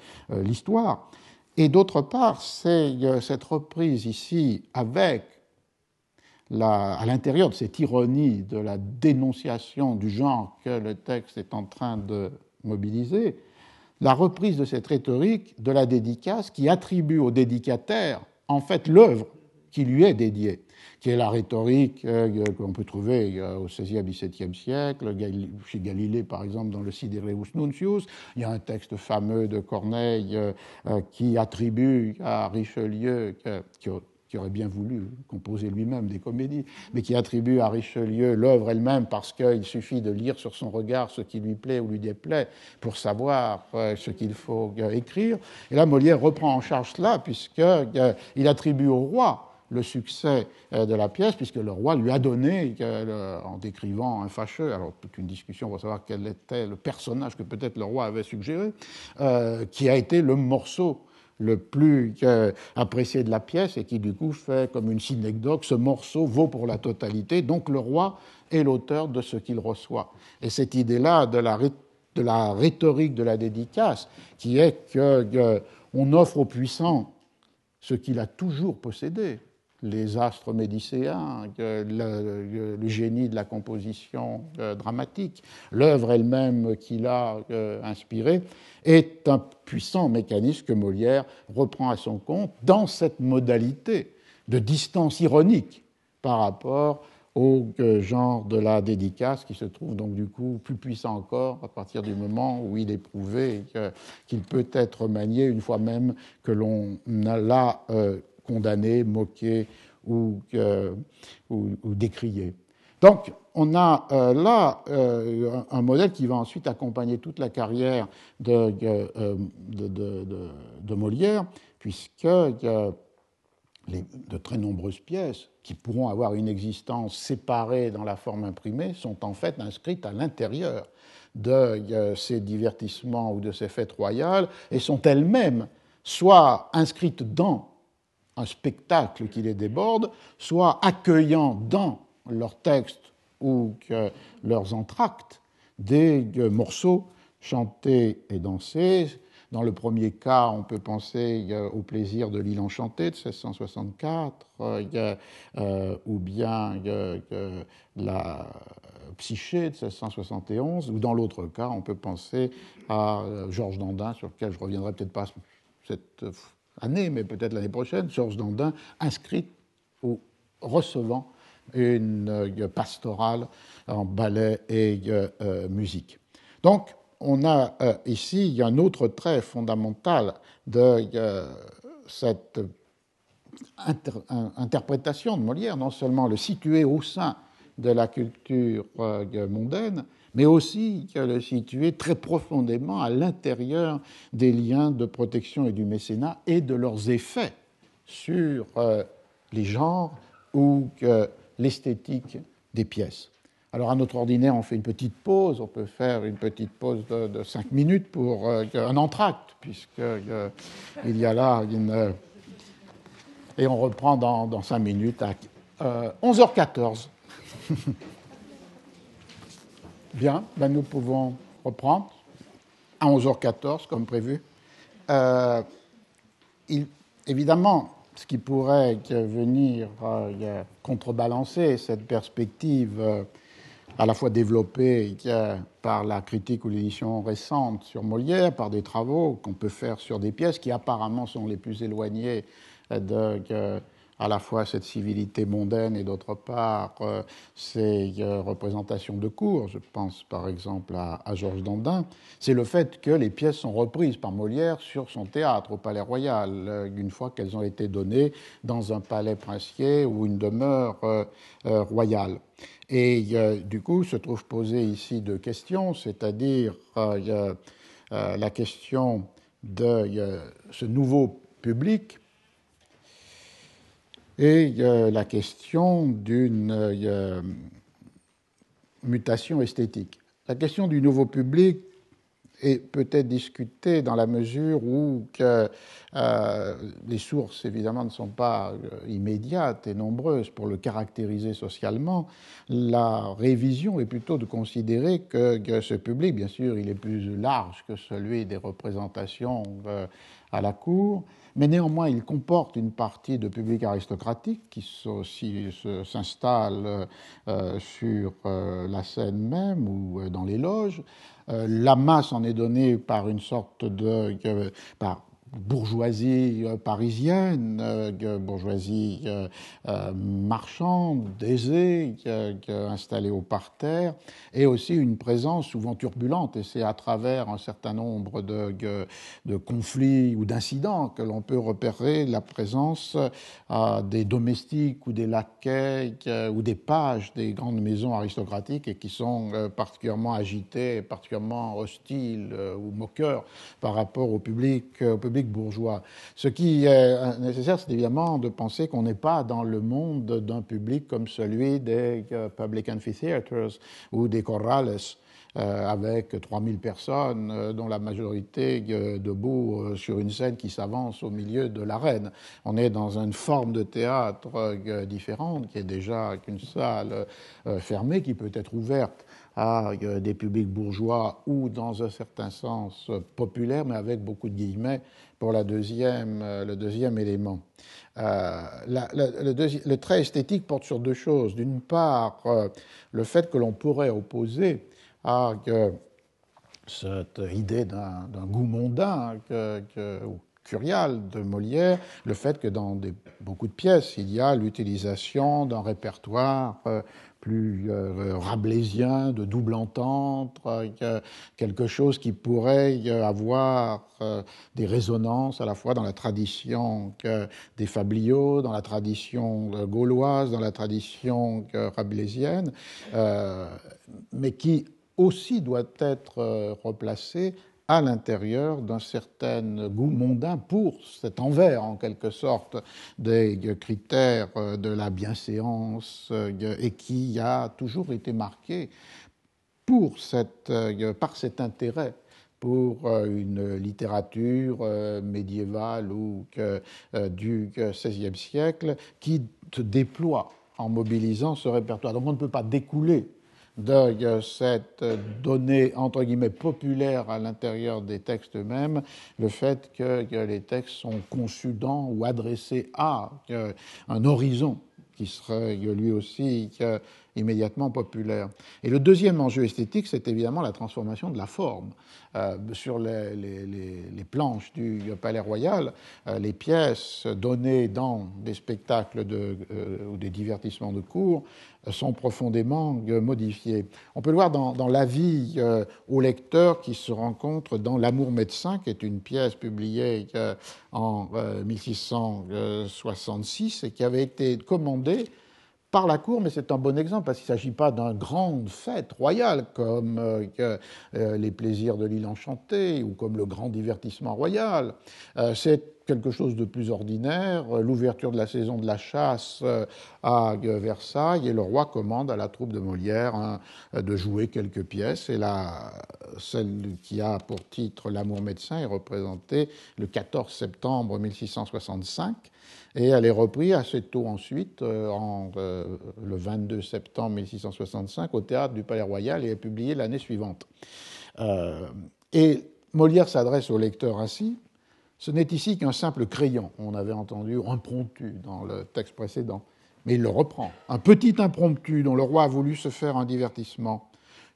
l'histoire. Et d'autre part, c'est euh, cette reprise ici avec à l'intérieur de cette ironie de la dénonciation du genre que le texte est en train de mobiliser, la reprise de cette rhétorique de la dédicace qui attribue au dédicataire en fait l'œuvre qui lui est dédiée qui est la rhétorique euh, qu'on peut trouver au XVIe, XVIIe siècle, chez Galilée par exemple dans le Sidereus Nuncius. Il y a un texte fameux de Corneille euh, euh, qui attribue à Richelieu, qui, aurait bien voulu composer lui-même des comédies, mais qui attribue à Richelieu l'œuvre elle-même parce qu'il suffit de lire sur son regard ce qui lui plaît ou lui déplaît pour savoir ce qu'il faut écrire. Et là, Molière reprend en charge cela puisqu'il attribue au roi le succès euh, de la pièce, puisque le roi lui a donné, euh, en décrivant un fâcheux, alors toute une discussion pour savoir quel était le personnage que peut-être le roi avait suggéré, euh, qui a été le morceau le plus apprécié de la pièce et qui du coup fait comme une synecdoque, ce morceau vaut pour la totalité, donc le roi est l'auteur de ce qu'il reçoit. Et cette idée-là de la, de la rhétorique de la dédicace, qui est qu'on offre au puissant ce qu'il a toujours possédé, les astres médicéens, le, génie de la composition euh, dramatique, l'œuvre elle-même qu'il a euh, inspirée, est un puissant mécanisme que Molière reprend à son compte dans cette modalité de distance ironique par rapport au euh, genre de la dédicace qui se trouve donc du coup plus puissant encore à partir du moment où il est prouvé qu'il peut être manié une fois même que l'on l'a condamné, moqué ou, ou, décrié. Donc, on a euh, là euh, un modèle qui va ensuite accompagner toute la carrière de, euh, de, de, de Molière, puisque les, de très nombreuses pièces qui pourront avoir une existence séparée dans la forme imprimée sont en fait inscrites à l'intérieur de ces divertissements ou de ces fêtes royales et sont elles-mêmes soit inscrites dans un spectacle qui les déborde, soit accueillant dans leurs textes ou leurs entractes des morceaux chantés et dansés. Dans le premier cas, on peut penser au plaisir de l'île enchantée de 1664, euh, ou bien la psyché de 1671, ou dans l'autre cas, on peut penser à euh, Georges Dandin, sur lequel je reviendrai peut-être pas cette année, mais peut-être l'année prochaine, Georges Dandin inscrite ou recevant une euh, pastorale en ballet et euh, euh, musique. Donc, on a ici un autre trait fondamental de cette interprétation de Molière, non seulement le situer au sein de la culture mondaine, mais aussi le situer très profondément à l'intérieur des liens de protection et du mécénat et de leurs effets sur euh, les genres ou l'esthétique des pièces. Alors à notre ordinaire, on fait une petite pause, on peut faire une petite pause de, cinq minutes pour euh, un entracte, puisqu'il euh, y a là une... et on reprend dans, dans cinq minutes à 11h14. Bien, ben nous pouvons reprendre à 11h14 comme prévu. Euh, évidemment, ce qui pourrait venir euh, contrebalancer cette perspective euh, à la fois développée par la critique ou l'édition récente sur Molière, par des travaux qu'on peut faire sur des pièces qui apparemment sont les plus éloignées de à la fois cette civilité mondaine et d'autre part euh, ces euh, représentations de cours, je pense par exemple à, Georges Dandin, c'est le fait que les pièces sont reprises par Molière sur son théâtre au Palais Royal, euh, une fois qu'elles ont été données dans un palais princier ou une demeure royale. Et du coup, se trouve posée ici deux questions, c'est-à-dire la question de ce nouveau public et la question d'une mutation esthétique. La question du nouveau public est peut-être discutée dans la mesure où euh, les sources, évidemment, ne sont pas euh, immédiates et nombreuses pour le caractériser socialement. La révision est plutôt de considérer que, ce public, bien sûr, il est plus large que celui des représentations euh, à la cour, mais néanmoins il comporte une partie de public aristocratique qui s'installe euh, sur euh, la scène même ou euh, dans les loges. la masse en est donnée par une sorte de bourgeoisie euh, parisienne, euh, bourgeoisie euh, marchande, aisée, installée au parterre, et aussi une présence souvent turbulente. Et c'est à travers un certain nombre de, de conflits ou d'incidents que l'on peut repérer la présence des domestiques ou des laquais ou des pages des grandes maisons aristocratiques et qui sont particulièrement agités, particulièrement hostiles ou moqueurs par rapport au public, au public bourgeois. Ce qui est nécessaire, c'est évidemment de penser qu'on n'est pas dans le monde d'un public comme celui des euh, public amphitheaters ou des corrales. Euh, avec 3000 personnes, euh, dont la majorité debout sur une scène qui s'avance au milieu de l'arène. On est dans une forme de théâtre différente, qui est déjà une salle fermée, qui peut être ouverte à des publics bourgeois ou, dans un certain sens, populaires, mais avec beaucoup de guillemets, pour la deuxième, euh, le deuxième élément. Euh, le, trait esthétique porte sur deux choses. D'une part, euh, le fait que l'on pourrait opposer à cette idée d'un goût mondain ou curial de Molière, le fait que dans beaucoup de pièces, il y a l'utilisation d'un répertoire plus euh, rabelaisien, de double entente, euh, quelque chose qui pourrait avoir euh, des résonances à la fois dans la tradition des fabliaux, dans la tradition gauloise, dans la tradition rabelaisienne, mais qui aussi doit être replacé à l'intérieur d'un certain goût mondain pour cet envers, en quelque sorte, des critères de la bienséance et qui a toujours été marqué cette, par cet intérêt pour une littérature médiévale ou du XVIe siècle qui se déploie en mobilisant ce répertoire. Donc on ne peut pas découler de cette donnée entre guillemets populaire à l'intérieur des textes eux-mêmes, le fait que, les textes sont conçus dans ou adressés à un horizon qui serait lui aussi immédiatement populaire. Et le deuxième enjeu esthétique, c'est évidemment la transformation de la forme. Euh, sur les, planches du Palais Royal, euh, les pièces données dans des spectacles euh, ou des divertissements de cours sont profondément modifiées. On peut le voir dans, dans l'avis au lecteur qui se rencontre dans L'amour médecin, qui est une pièce publiée en 1666 et qui avait été commandée la cour, mais c'est un bon exemple parce qu'il ne s'agit pas d'une grande fête royale comme euh, euh, les plaisirs de l'île enchantée ou comme le grand divertissement royal. Euh, c'est quelque chose de plus ordinaire, l'ouverture de la saison de la chasse à Versailles, et le roi commande à la troupe de Molière hein, de jouer quelques pièces, et la, celle qui a pour titre L'amour médecin est représentée le 14 septembre 1665 et elle est reprise assez tôt ensuite, euh, euh, le 22 septembre 1665, au théâtre du Palais Royal et est publiée l'année suivante. Euh, et Molière s'adresse au lecteur ainsi ce n'est ici qu'un simple crayon. On avait entendu impromptu dans le texte précédent, mais il le reprend. Un petit impromptu dont le roi a voulu se faire un divertissement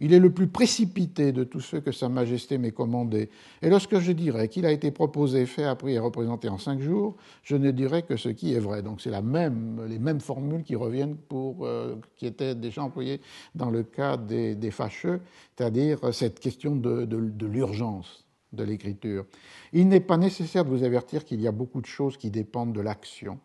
il est le plus précipité de tous ceux que Sa Majesté m'ait commandé. Et lorsque je dirais qu'il a été proposé, fait, appris et représenté en cinq jours, je ne dirais que ce qui est vrai. Donc c'est la même, les mêmes formules qui reviennent pour, euh, qui étaient déjà employées dans le cas des, fâcheux, c'est-à-dire cette question de l'urgence de l'écriture. Il n'est pas nécessaire de vous avertir qu'il y a beaucoup de choses qui dépendent de l'action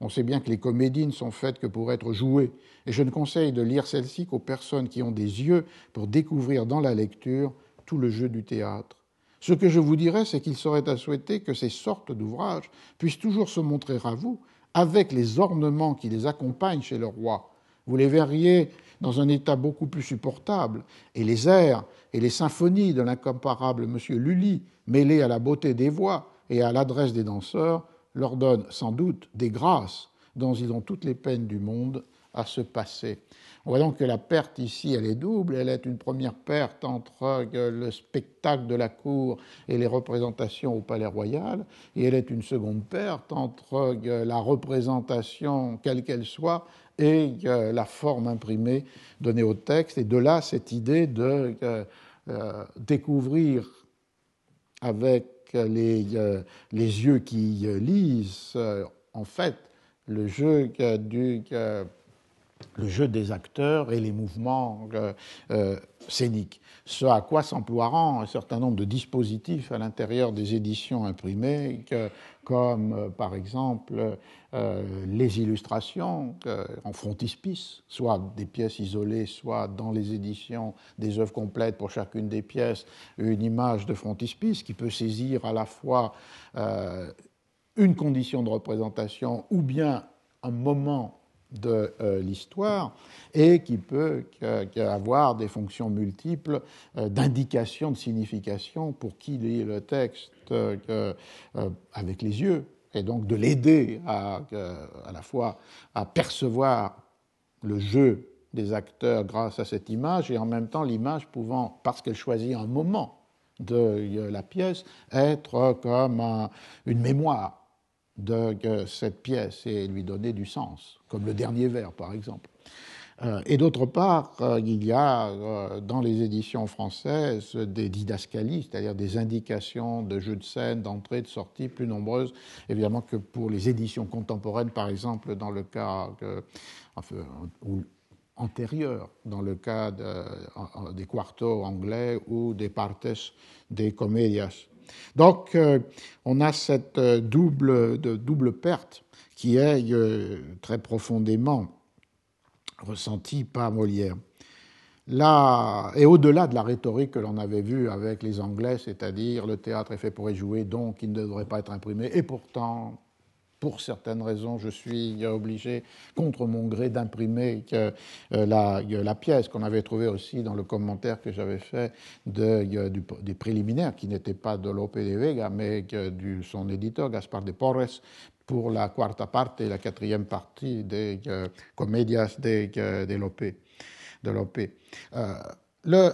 on sait bien que les comédies ne sont faites que pour être jouées, et je ne conseille de lire celles-ci qu'aux personnes qui ont des yeux pour découvrir dans la lecture tout le jeu du théâtre. Ce que je vous dirais, c'est qu'il serait à souhaiter que ces sortes d'ouvrages puissent toujours se montrer à vous avec les ornements qui les accompagnent chez le roi. Vous les verriez dans un état beaucoup plus supportable, et les airs et les symphonies de l'incomparable M. Lully, mêlés à la beauté des voix et à l'adresse des danseurs, leur donnent sans doute des grâces dont ils ont toutes les peines du monde à se passer. On voit donc que la perte ici, elle est double. Elle est une première perte entre euh, le spectacle de la cour et les représentations au Palais Royal, et elle est une seconde perte entre euh, la représentation, quelle qu'elle soit, et euh, la forme imprimée donnée au texte. Et de là, cette idée de découvrir avec les, les, yeux qui lisent, en fait, le jeu du le jeu des acteurs et les mouvements euh, euh, scéniques. Ce à quoi s'emploieront un certain nombre de dispositifs à l'intérieur des éditions imprimées, comme euh, par exemple les illustrations en frontispice, soit des pièces isolées, soit dans les éditions des œuvres complètes pour chacune des pièces, une image de frontispice qui peut saisir à la fois une condition de représentation ou bien un moment de euh, l'histoire et qui peut avoir des fonctions multiples euh, d'indication, de signification pour qui lit le texte euh, avec les yeux et donc de l'aider à, à la fois à percevoir le jeu des acteurs grâce à cette image et en même temps l'image pouvant, parce qu'elle choisit un moment de la pièce, être comme une mémoire de cette pièce et lui donner du sens, comme le dernier vers par exemple. Euh, et d'autre part, euh, il y a euh, dans les éditions françaises des didascalies, c'est-à-dire des indications de jeux de scène, d'entrée, de sortie plus nombreuses, évidemment, que pour les éditions contemporaines, par exemple, dans le cas antérieur, dans le cas des quartos anglais ou des partes des comedias donc, euh, on a cette euh, double, double perte qui est euh, très profondément ressentie par Molière. Là, et au-delà de la rhétorique que l'on avait vue avec les Anglais, c'est-à-dire le théâtre est fait pour y jouer, donc il ne devrait pas être imprimé, et pourtant pour certaines raisons, je suis obligé, contre mon gré, d'imprimer euh, la, la, pièce qu'on avait trouvée aussi dans le commentaire que j'avais fait de, des préliminaires, qui n'était pas de Lope de Vega, mais de son éditeur, Gaspar de Porres, pour la quarta parte la quatrième partie des euh, Comedias de, de Lope. De Lope. Euh,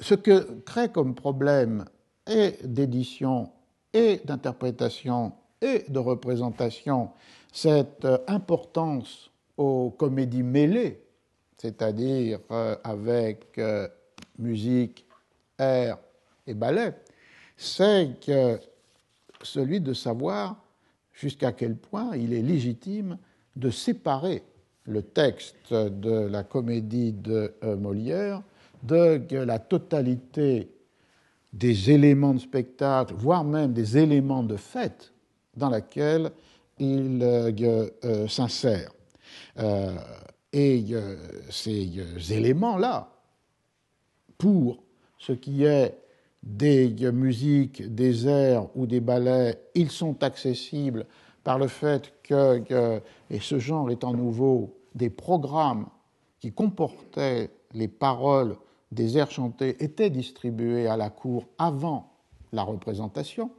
ce que crée comme problème et d'édition et d'interprétation et de représentation cette euh, importance aux comédies mêlées, c'est-à-dire euh, avec euh, musique, air et ballet, c'est celui de savoir jusqu'à quel point il est légitime de séparer le texte de la comédie de Molière de la totalité des éléments de spectacle, voire même des éléments de fête dans laquelle il euh, euh, s'insère. Euh, et ces éléments-là, pour ce qui est des musiques, des airs ou des ballets, ils sont accessibles par le fait que, et ce genre étant nouveau, des programmes qui comportaient les paroles des airs chantés étaient distribués à la cour avant la représentation.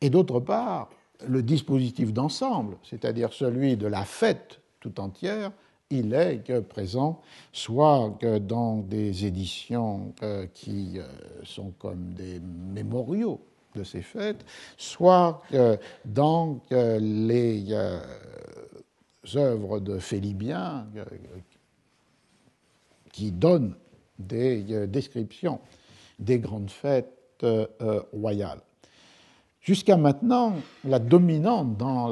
Et d'autre part, le dispositif d'ensemble, c'est-à-dire celui de la fête tout entière, il est présent soit dans des éditions euh, qui euh, sont comme des mémoriaux de ces fêtes, soit dans les euh, œuvres de Félibien qui donnent des descriptions des grandes fêtes royales. Jusqu'à maintenant, la dominante dans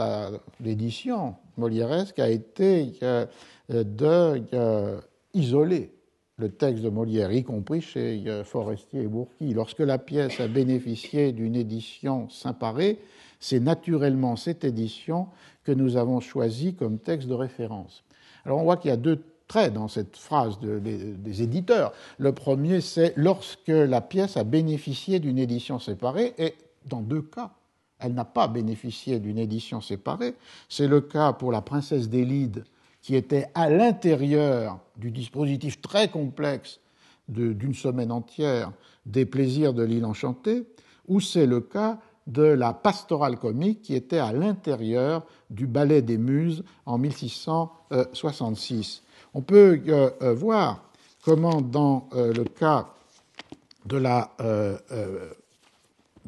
l'édition molièresque a été euh, isoler le texte de Molière, y compris chez euh, Forestier et Bourqui. Lorsque la pièce a bénéficié d'une édition séparée, c'est naturellement cette édition que nous avons choisie comme texte de référence. Alors on voit qu'il y a deux traits dans cette phrase des éditeurs. Le premier, c'est lorsque la pièce a bénéficié d'une édition séparée, et dans deux cas, elle n'a pas bénéficié d'une édition séparée. C'est le cas pour la princesse d'Élide, qui était à l'intérieur du dispositif très complexe d'une semaine entière des plaisirs de l'île enchantée, ou c'est le cas de la pastorale comique qui était à l'intérieur du ballet des Muses en 1666. On peut euh, euh, voir comment dans euh, le cas de la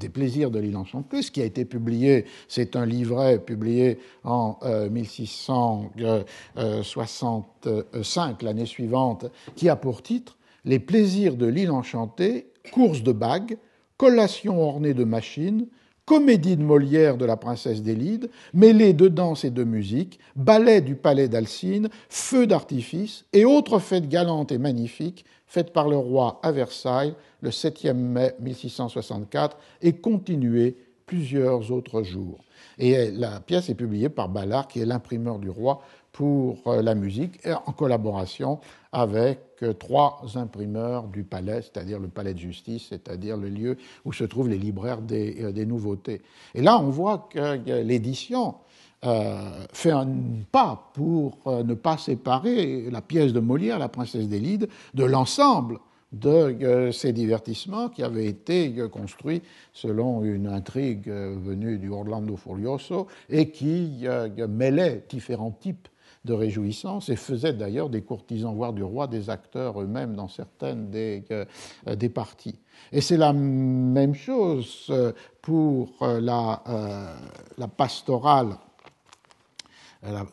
des plaisirs de l'île enchantée. Ce qui a été publié, c'est un livret publié en 1665, l'année suivante, qui a pour titre Les plaisirs de l'île enchantée, course de bagues, collation ornée de machines, comédie de Molière de la princesse d'Élide, mêlée de danse et de musique, ballet du palais d'Alcine, feu d'artifice et autres fêtes galantes et magnifiques faites par le roi à Versailles le 7e mai 1664 et continuées plusieurs autres jours. Et la pièce est publiée par Ballard, qui est l'imprimeur du roi pour euh, la musique, en collaboration avec euh, trois imprimeurs du palais, c'est-à-dire le palais de justice, c'est-à-dire le lieu où se trouvent les libraires des, euh, nouveautés. Et là, on voit que l'édition fait un pas pour ne pas séparer la pièce de Molière, La princesse d'Élide, de l'ensemble de ces divertissements qui avaient été construits selon une intrigue venue du Orlando Furioso et qui mêlait différents types de réjouissance et faisait d'ailleurs des courtisans, voire du roi, des acteurs eux-mêmes dans certaines des, euh, des parties. Et c'est la même chose euh, pour euh, la, la pastorale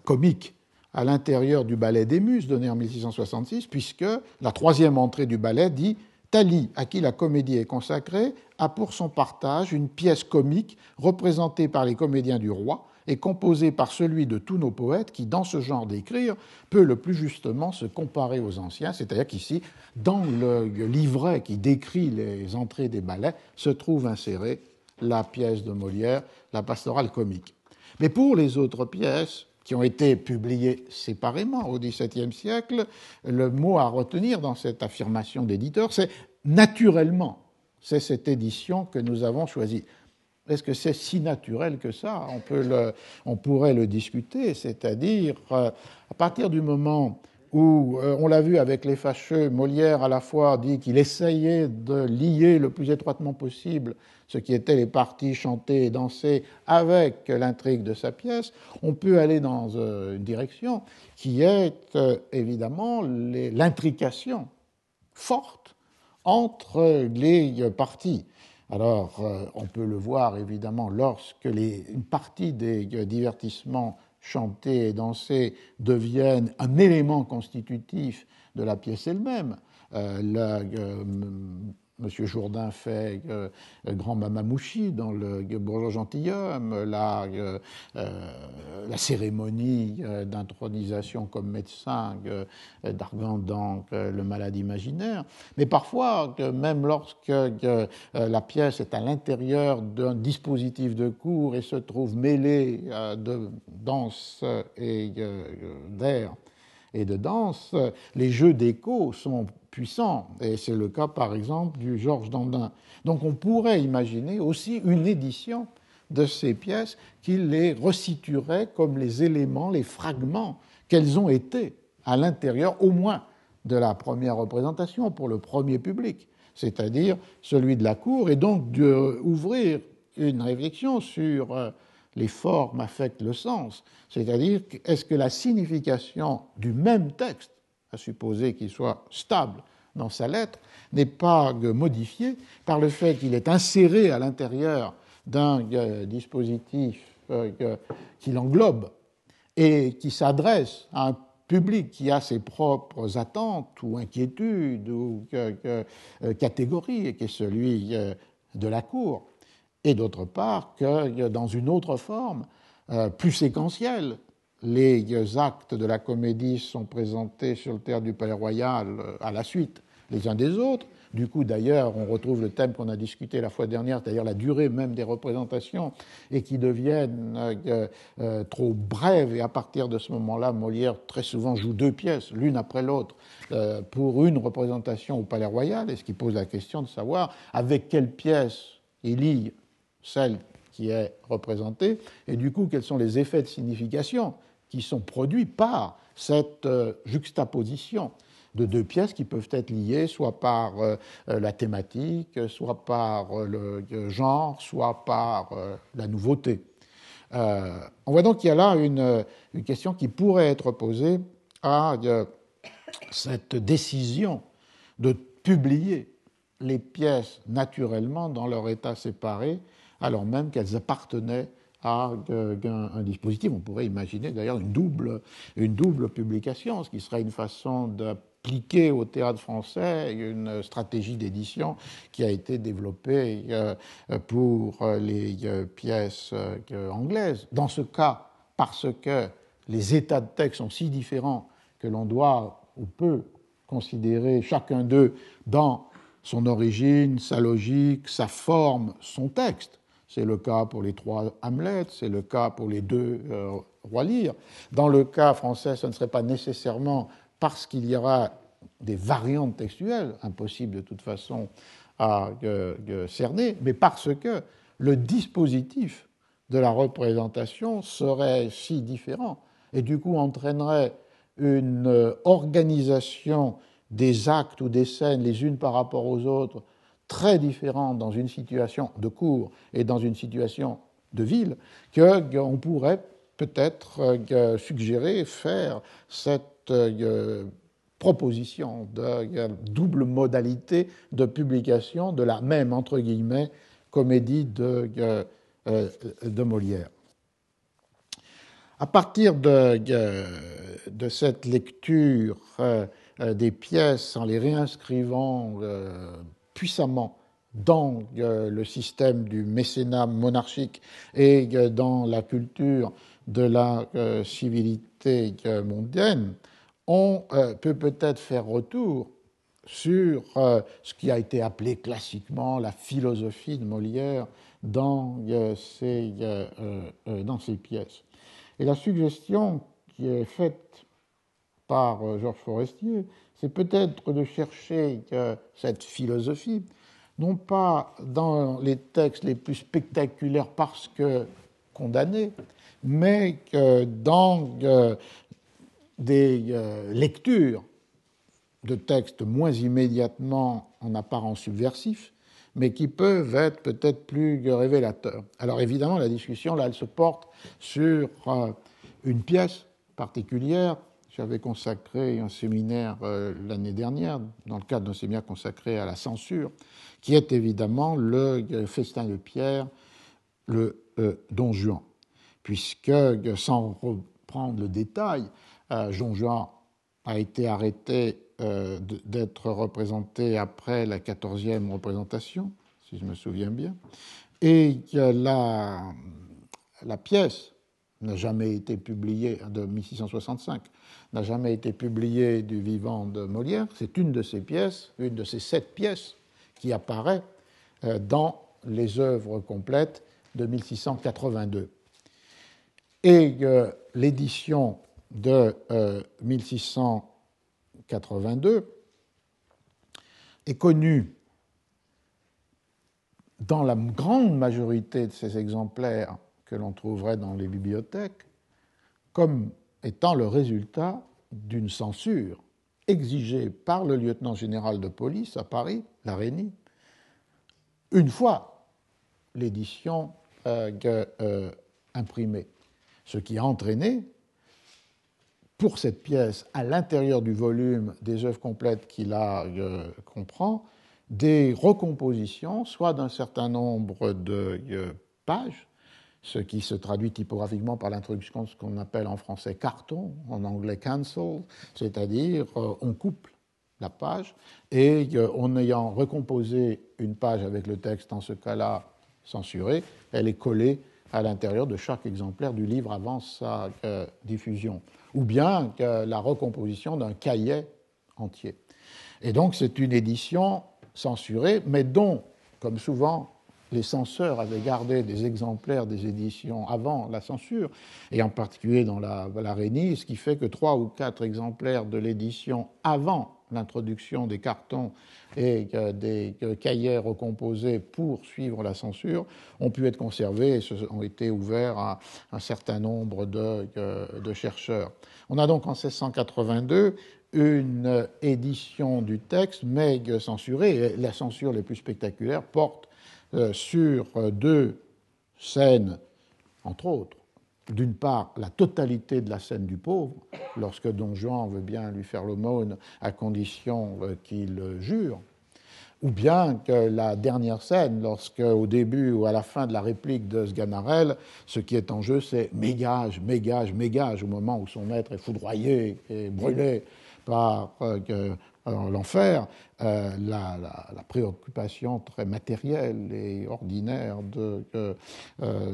comique à l'intérieur du ballet des Muses, donné en 1666, puisque la troisième entrée du ballet dit Thalie, à qui la comédie est consacrée, a pour son partage une pièce comique représentée par les comédiens du roi, est composé par celui de tous nos poètes qui, dans ce genre d'écrire, peut le plus justement se comparer aux anciens, c'est-à-dire qu'ici, dans le livret qui décrit les entrées des ballets, se trouve insérée la pièce de Molière, la pastorale comique. Mais pour les autres pièces, qui ont été publiées séparément au XVIIe siècle, le mot à retenir dans cette affirmation d'éditeur, c'est naturellement. C'est cette édition que nous avons choisie. Est-ce que c'est si naturel que ça? On, peut on pourrait le discuter, c'est-à-dire euh, à partir du moment où, euh, on l'a vu avec les fâcheux, Molière à la fois dit qu'il essayait de lier le plus étroitement possible ce qui était les parties chantées et dansées avec l'intrigue de sa pièce, on peut aller dans euh, une direction qui est évidemment l'intrication forte entre les parties. Alors, euh, on peut le voir évidemment lorsque une partie des euh, divertissements chantés et dansés deviennent un élément constitutif de la pièce elle-même. Euh, M. Jourdain fait euh, Grand Mamamouchi dans le Bourgeois gentilhomme, la, euh, euh, cérémonie d'intronisation comme médecin d'Argan dans Le Malade imaginaire. Mais parfois, même lorsque la pièce est à l'intérieur d'un dispositif de cours et se trouve mêlée de danse et d'air et de danse, les jeux d'écho sont puissant. Et c'est le cas, par exemple, du Georges Dandin. Donc on pourrait imaginer aussi une édition de ces pièces qui les resituerait comme les éléments, les fragments qu'elles ont été à l'intérieur, au moins, de la première représentation pour le premier public, c'est-à-dire celui de la cour, et donc d'ouvrir une réflexion sur euh, les formes affectent le sens, c'est-à-dire est-ce que la signification du même texte à supposer qu'il soit stable dans sa lettre, n'est pas modifié par le fait qu'il est inséré à l'intérieur d'un euh, dispositif euh, qui l'englobe et qui s'adresse à un public qui a ses propres attentes ou inquiétudes ou euh, catégories, et qui est celui de la cour, et d'autre part que dans une autre forme, plus séquentielle, les actes de la comédie sont présentés sur le théâtre du Palais Royal euh, à la suite les uns des autres. Du coup, d'ailleurs, on retrouve le thème qu'on a discuté la fois dernière, c'est-à-dire la durée même des représentations, et qui deviennent euh, euh, trop brèves. Et à partir de ce moment-là, Molière très souvent joue deux pièces, l'une après l'autre, euh, pour une représentation au Palais Royal, et ce qui pose la question de savoir avec quelle pièce il lie celle qui est représentée, et du coup, quels sont les effets de signification qui sont produits par cette juxtaposition de deux pièces qui peuvent être liées soit par euh, euh, la thématique, soit par euh, le genre, soit par la nouveauté. on voit donc qu'il y a là une, une, question qui pourrait être posée à cette décision de publier les pièces naturellement dans leur état séparé, alors même qu'elles appartenaient à un, dispositif. On pourrait imaginer d'ailleurs une double, une double publication, ce qui serait une façon de appliquer au théâtre français une stratégie d'édition qui a été développée euh, pour les euh, pièces euh, anglaises. Dans ce cas, parce que les états de texte sont si différents que l'on doit ou peut considérer chacun d'eux dans son origine, sa logique, sa forme, son texte. C'est le cas pour les trois Hamlet, c'est le cas pour les deux Rois Lear. Dans le cas français, ce ne serait pas nécessairement parce qu'il y aura des variantes textuelles, impossibles de toute façon à cerner, mais parce que le dispositif de la représentation serait si différent et du coup entraînerait une organisation des actes ou des scènes les unes par rapport aux autres très différentes dans une situation de cours et dans une situation de ville, qu'on pourrait peut-être euh, suggérer faire cette euh, proposition de double modalité de publication de la même, entre guillemets, comédie de, euh, de Molière. À partir de, de cette lecture des pièces en les réinscrivant puissamment dans le système du mécénat monarchique et dans la culture de la euh, civilité mondiale, on euh, peut peut-être faire retour sur euh, ce qui a été appelé classiquement la philosophie de Molière dans ses, dans ses pièces. Et la suggestion qui est faite par Georges Forestier, c'est peut-être de chercher cette philosophie, non pas dans les textes les plus spectaculaires parce que condamnés, mais dans euh, des euh, lectures de textes moins immédiatement en apparence subversifs, mais qui peuvent être peut-être plus révélateurs. Alors évidemment, la discussion, là, elle se porte sur euh, une pièce particulière. J'avais consacré un séminaire l'année dernière, dans le cadre d'un séminaire consacré à la censure, qui est évidemment le festin de Pierre, le Don Juan. Puisque, sans reprendre le détail, euh, Jean Juan a été arrêté euh, d'être représenté après la quatorzième représentation, si je me souviens bien, et la, la pièce n'a jamais été publiée, de 1665, n'a jamais été publiée du vivant de Molière. C'est une de ces pièces, une de ces sept pièces qui apparaît euh, dans les œuvres complètes de 1682. Et euh, l'édition de 1682 euh, est connue dans la grande majorité de ces exemplaires que l'on trouverait dans les bibliothèques comme étant le résultat d'une censure exigée par le lieutenant général de police à Paris, Larénie, une fois l'édition euh, imprimée ce qui a entraîné pour cette pièce, à l'intérieur du volume des œuvres complètes qu'il a euh, comprend, des recompositions, soit d'un certain nombre de euh, pages, ce qui se traduit typographiquement par l'introduction de ce qu'on appelle en français carton, en anglais cancel, c'est-à-dire euh, on coupe la page et en ayant recomposé une page avec le texte en ce cas-là censuré, elle est collée à l'intérieur de chaque exemplaire du livre avant sa euh, diffusion, ou bien la recomposition d'un cahier entier. Et donc c'est une édition censurée, mais dont, comme souvent, les censeurs avaient gardé des exemplaires des éditions avant la censure, et en particulier dans la, la ce qui fait que trois ou quatre exemplaires de l'édition avant l'introduction des cartons et des cahiers recomposés pour suivre la censure ont pu être conservés et ont été ouverts à un certain nombre de, de chercheurs. On a donc en 1682 une édition du texte, mais censurée. Et la censure les plus spectaculaires porte sur deux scènes, entre autres. D'une part, la totalité de la scène du pauvre, lorsque Don Juan veut bien lui faire l'aumône à condition euh, qu'il jure, ou bien que la dernière scène, lorsque au début ou à la fin de la réplique de Sganarelle, ce qui est en jeu, c'est mégage, mégage, mégage, au moment où son maître est foudroyé et brûlé par euh, l'enfer, euh, la, préoccupation très matérielle et ordinaire de euh,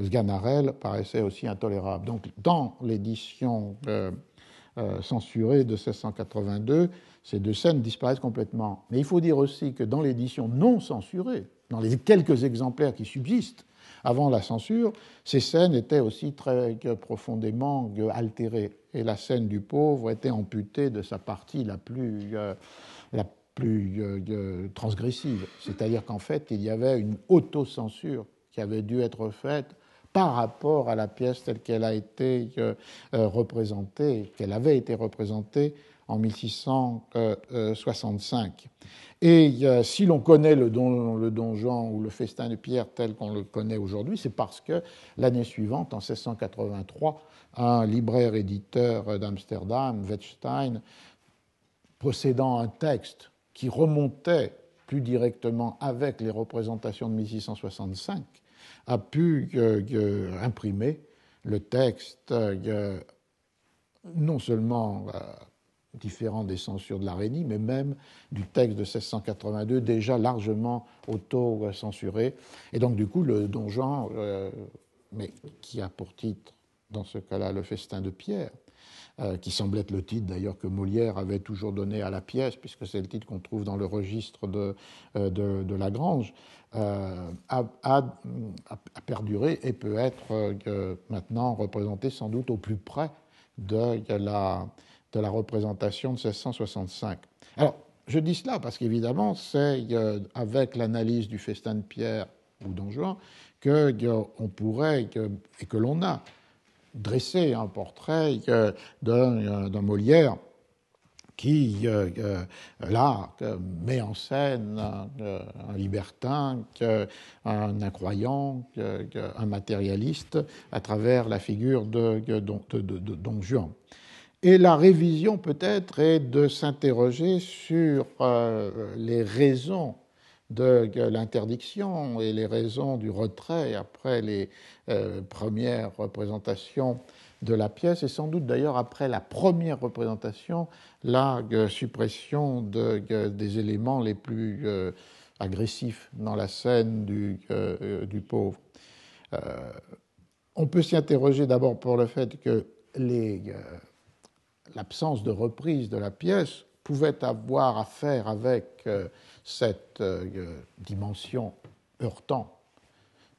Sganarelle paraissait aussi intolérable. Donc, dans l'édition censurée de 1682, ces deux scènes disparaissent complètement. Mais il faut dire aussi que dans l'édition non censurée, dans les quelques exemplaires qui subsistent avant la censure, ces scènes étaient aussi très profondément altérées. Et la scène du pauvre était amputée de sa partie la plus, euh, la plus euh, transgressive. C'est-à-dire qu'en fait, il y avait une autocensure qui avait dû être faite par rapport à la pièce telle qu'elle a été euh, représentée, qu'elle avait été représentée en 1665. Et euh, si l'on connaît le, don, le donjon ou le festin de pierre tel qu'on le connaît aujourd'hui, c'est parce que l'année suivante, en 1683, un libraire éditeur d'Amsterdam, Wettstein, possédant un texte qui remontait plus directement avec les représentations de 1665, a pu euh, imprimer le texte euh, non seulement différent des censures de l'Araignée, mais même du texte de 1682, déjà largement auto-censuré. Et donc, du coup, le donjon, euh, mais qui a pour titre, dans ce cas-là, le festin de Pierre, euh, qui semble être le titre d'ailleurs que Molière avait toujours donné à la pièce, puisque c'est le titre qu'on trouve dans le registre de, euh, de, Lagrange, a, a, perduré et peut être maintenant représenté sans doute au plus près de la de la représentation de 1665. Alors, je dis cela parce qu'évidemment, c'est euh, avec l'analyse du festin de Pierre ou Don Juan qu'on pourrait et que l'on a dressé un portrait d'un Molière qui, euh, euh, là, met en scène un libertin, un incroyant, un matérialiste à travers la figure de, Don Juan. Et la révision peut-être est de s'interroger sur euh, les raisons de l'interdiction et les raisons du retrait après les euh, premières représentations de la pièce, et sans doute d'ailleurs après la première représentation, la euh, suppression des éléments les plus agressifs dans la scène du, du pauvre. on peut s'y interroger d'abord pour le fait que les l'absence de reprise de la pièce pouvait avoir à faire avec euh, cette euh, dimension heurtant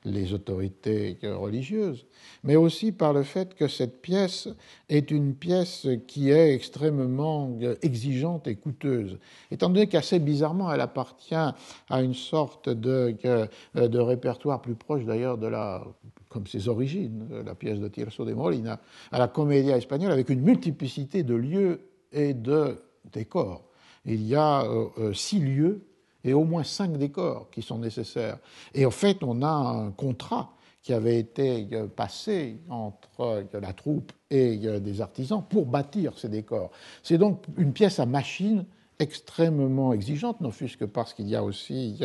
les autorités religieuses, mais aussi par le fait que cette pièce est une pièce qui est extrêmement euh, exigeante et coûteuse, étant donné qu'assez bizarrement elle appartient à une sorte de, de répertoire plus proche d'ailleurs de la comme ses origines, la pièce de Tirso de Molina, à la comédia espagnole, avec une multiplicité de lieux et de décors. Il y a euh, euh, six lieux et au moins cinq décors qui sont nécessaires. Et en fait, on a un contrat qui avait été euh, passé entre la troupe et des artisans pour bâtir ces décors. C'est donc une pièce à machine extrêmement exigeante, non fût-ce que parce qu'il y a aussi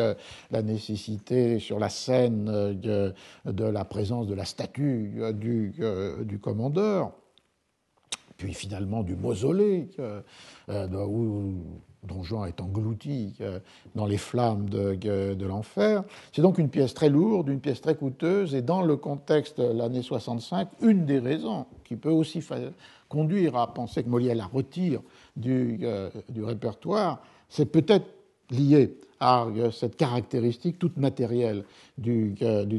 la nécessité sur la scène de, la présence de la statue euh, du, euh, du commandeur, puis finalement du mausolée, euh, Don Juan est englouti dans les flammes de, l'enfer. C'est donc une pièce très lourde, une pièce très coûteuse, et dans le contexte de l'année 65, une des raisons qui peut aussi conduire à penser que Molière la retire du, du répertoire, c'est peut-être lié à cette caractéristique toute matérielle du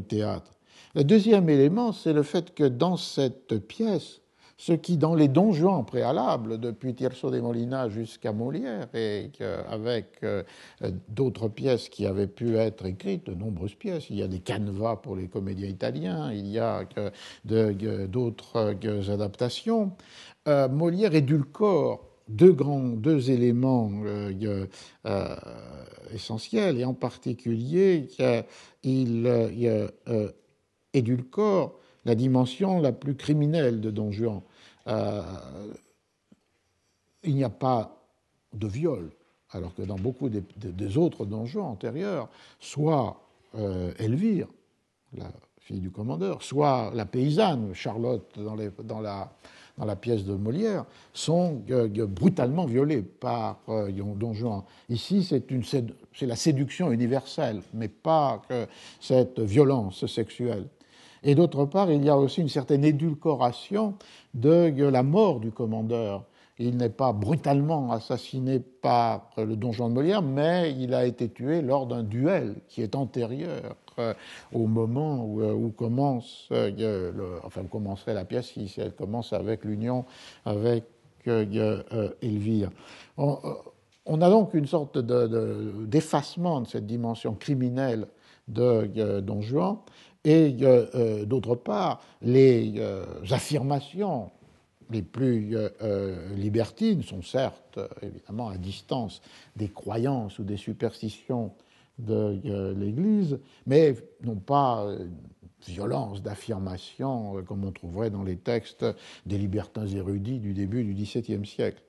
théâtre. Le deuxième élément, c'est le fait que dans cette pièce, ce qui, dans les donjons préalables, depuis Tirso de Molina jusqu'à Molière, et avec euh, d'autres pièces qui avaient pu être écrites, de nombreuses pièces, il y a des canevas pour les comédiens italiens, il y a d'autres adaptations, euh, Molière édulcore deux grands deux éléments euh, essentiels et en particulier il édulcore la dimension la plus criminelle de Don Juan. Euh, il n'y a pas de viol, alors que dans beaucoup des, autres donjons antérieurs, soit euh, Elvire, la fille du commandeur, soit la paysanne, Charlotte, dans, la, pièce de Molière, sont euh, brutalement violées par Don Juan. Ici, c'est la séduction universelle, mais pas cette violence sexuelle. Et d'autre part, il y a aussi une certaine édulcoration de la mort du commandeur. Il n'est pas brutalement assassiné par le donjon de Molière, mais il a été tué lors d'un duel qui est antérieur euh, au moment où, euh, commence, euh, enfin, commencerait la pièce, si elle commence avec l'union avec Elvire. On, a donc une sorte d'effacement de, cette dimension criminelle de Don Juan, et euh, d'autre part, les euh, affirmations les plus euh, libertines sont certes évidemment à distance des croyances ou des superstitions de l'Église, mais non pas violence d'affirmation comme on trouverait dans les textes des libertins érudits du début du XVIIe siècle.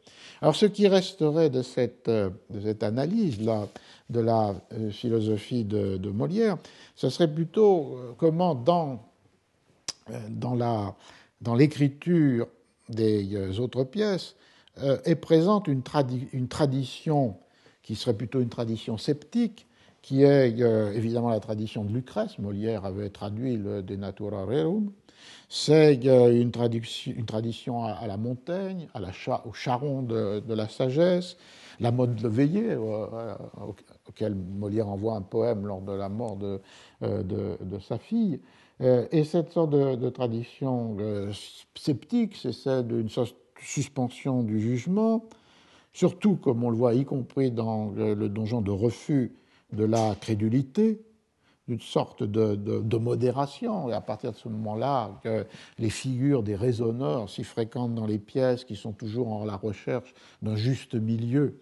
Alors ce qui resterait de cette, de cette analyse-là de la philosophie de, Molière, ce serait plutôt euh, comment dans, euh, dans, la, dans l'écriture des euh, autres pièces est présente une, une, tradition qui serait plutôt une tradition sceptique, qui est évidemment la tradition de Lucrèce. Molière avait traduit le De Natura Rerum. C'est une, une, tradition à, la Montaigne, à la, au charron de, de la sagesse, la mode de veiller, auquel Molière envoie un poème lors de la mort de, euh, de, sa fille. Euh, et cette sorte de, tradition euh, sceptique, c'est celle d'une suspension du jugement, surtout, comme on le voit, y compris dans le donjon de refus de la crédulité, d'une sorte de, modération. Et à partir de ce moment-là, les figures des raisonneurs si fréquentes dans les pièces, qui sont toujours en la recherche d'un juste milieu,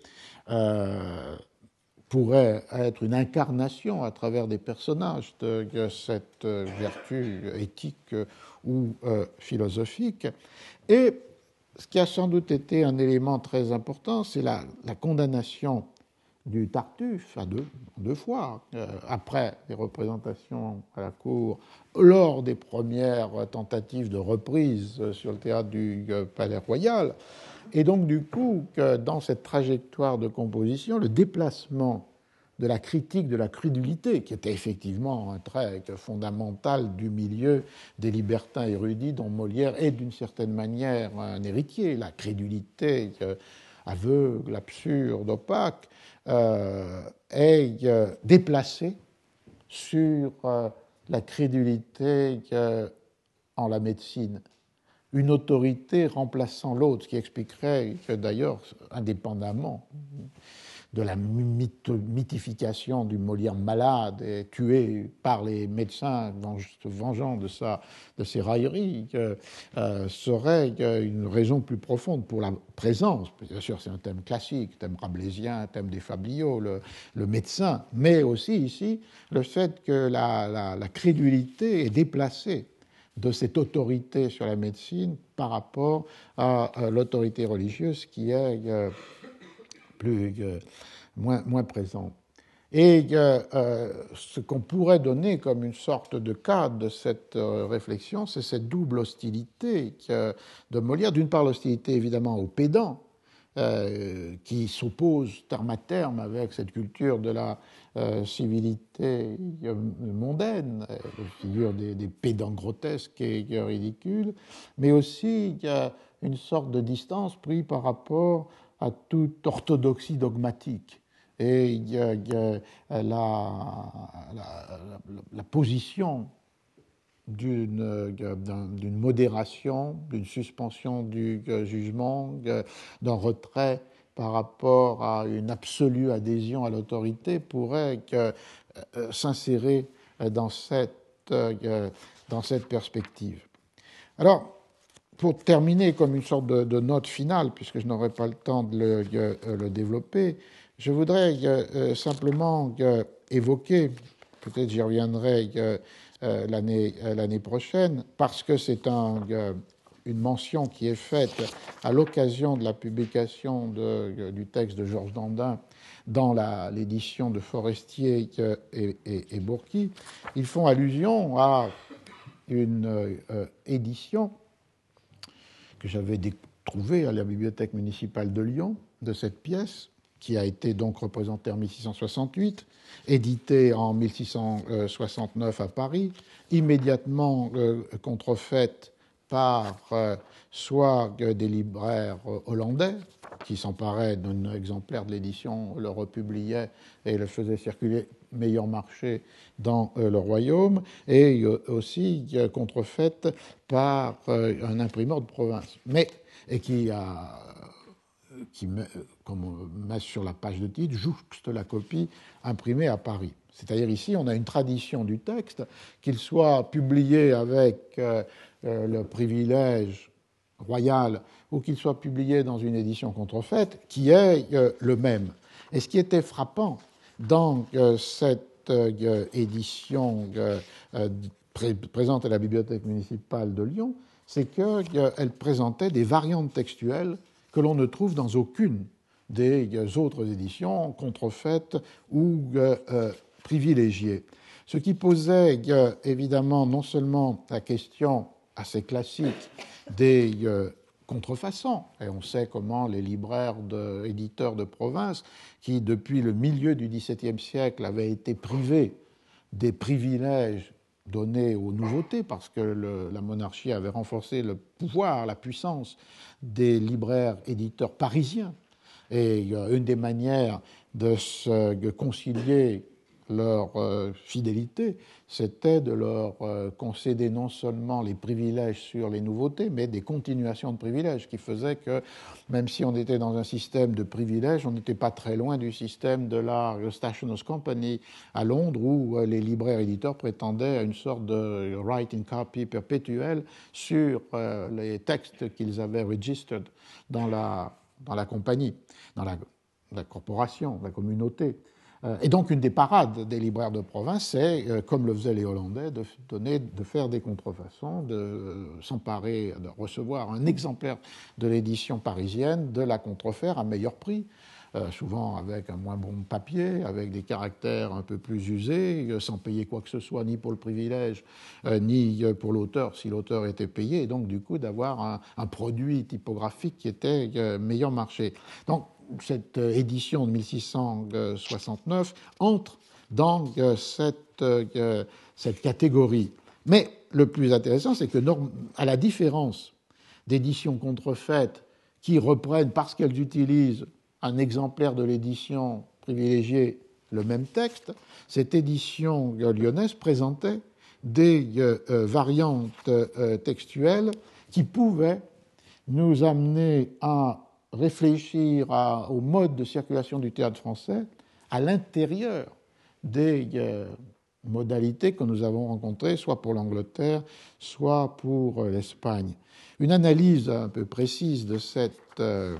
pourraient être une incarnation à travers des personnages de, cette vertu éthique ou euh, philosophique. Et ce qui a sans doute été un élément très important, c'est la, condamnation du Tartuffe à deux, fois, euh, après les représentations à la cour, lors des premières tentatives de reprise sur le théâtre du euh, Palais Royal. Et donc, du coup, dans cette trajectoire de composition, le déplacement de la critique de la crédulité, qui était effectivement un trait fondamental du milieu des libertins érudits dont Molière est d'une certaine manière un héritier, la crédulité euh, aveugle, absurde, opaque, euh, est euh, déplacé sur la crédulité en la médecine. Une autorité remplaçant l'autre, ce qui expliquerait que d'ailleurs, indépendamment de la mythification du Molière malade et tué par les médecins vengeant de, sa, de ses railleries, euh, serait une raison plus profonde pour la présence. Bien sûr, c'est un thème classique, thème rabelaisien, thème des fabliaux, le, médecin, mais aussi ici le fait que la, crédulité est déplacée de cette autorité sur la médecine par rapport à, l'autorité religieuse qui est euh, plus, euh, moins, moins présente. Et euh, ce qu'on pourrait donner comme une sorte de cadre de cette réflexion, c'est cette double hostilité de Molière. D'une part, l'hostilité évidemment aux pédants, qui s'oppose terme à terme avec cette culture de la euh, civilité mondaine, la figure des, des, pédants grotesques et ridicules, mais aussi il y a une sorte de distance prise par rapport à toute orthodoxie dogmatique. Et il y a, la, la, position d'une modération, d'une suspension du jugement, d'un retrait par rapport à une absolue adhésion à l'autorité pourrait euh, s'insérer dans cette, euh, dans cette perspective. Alors, pour terminer comme une sorte de, note finale, puisque je n'aurai pas le temps de le, euh, développer, je voudrais simplement évoquer, peut-être j'y reviendrai l'année prochaine, parce que c'est un une mention qui est faite à l'occasion de la publication du texte de Georges Dandin dans l'édition de Forestier et, et, Bourqui, ils font allusion à une euh, édition que j'avais trouvée à la bibliothèque municipale de Lyon de cette pièce, qui a été donc représentée en 1668, éditée en 1669 à Paris, immédiatement euh, contrefaite par euh, soit des libraires euh, hollandais qui s'emparaient d'un exemplaire de l'édition, le republiaient et le faisaient circuler meilleur marché dans euh, le royaume, et aussi contrefaite par un imprimeur de province, mais et qui a qui comme met sur la page de titre, jouxte la copie imprimée à Paris. C'est-à-dire ici, on a une tradition du texte, qu'il soit publié avec le privilège royal ou qu'il soit publié dans une édition contrefaite, qui est euh, le même. Et ce qui était frappant dans euh, cette édition présente à la bibliothèque municipale de Lyon, c'est qu'elle présentait des variantes textuelles que l'on ne trouve dans aucune des autres éditions contrefaites ou privilégiées. Ce qui posait évidemment non seulement la question assez classique des euh, contrefaçons. Et on sait comment les libraires éditeurs de province, qui depuis le milieu du XVIIe siècle avaient été privés des privilèges donnés aux nouveautés, parce que la monarchie avait renforcé le pouvoir, la puissance des libraires éditeurs parisiens. Et une des manières de se concilier leur euh, fidélité, c'était de leur euh, concéder non seulement les privilèges sur les nouveautés, mais des continuations de privilèges, qui faisaient que même si on était dans un système de privilèges, on n'était pas très loin du système de la Stationers Company à Londres, où euh, les libraires éditeurs prétendaient à une sorte de writing copy perpétuel sur les textes qu'ils avaient registered dans la, dans la compagnie, dans la, la corporation, la communauté. Euh, et donc, une des parades des libraires de province, c'est, euh, comme le faisaient les Hollandais, de, donner, de faire des contrefaçons, de s'emparer, de recevoir un exemplaire de l'édition parisienne, de la contrefaire à meilleur prix. Euh, souvent avec un moins bon papier, avec des caractères un peu plus usés, sans payer quoi que ce soit, ni pour le privilège, ni pour l'auteur, si l'auteur était payé, et donc du coup d'avoir un, produit typographique qui était meilleur marché. Donc cette euh, édition de 1669 entre dans euh, cette, euh, cette catégorie. Mais le plus intéressant, c'est que, à la différence d'éditions contrefaites qui reprennent, parce qu'elles utilisent un exemplaire de l'édition privilégiée, le même texte, cette édition lyonnaise présentait des variantes textuelles qui pouvaient nous amener à réfléchir au mode de circulation du théâtre français à l'intérieur des euh, modalités que nous avons rencontrées, soit pour l'Angleterre, soit pour euh, l'Espagne. Une analyse un peu précise de cette, euh,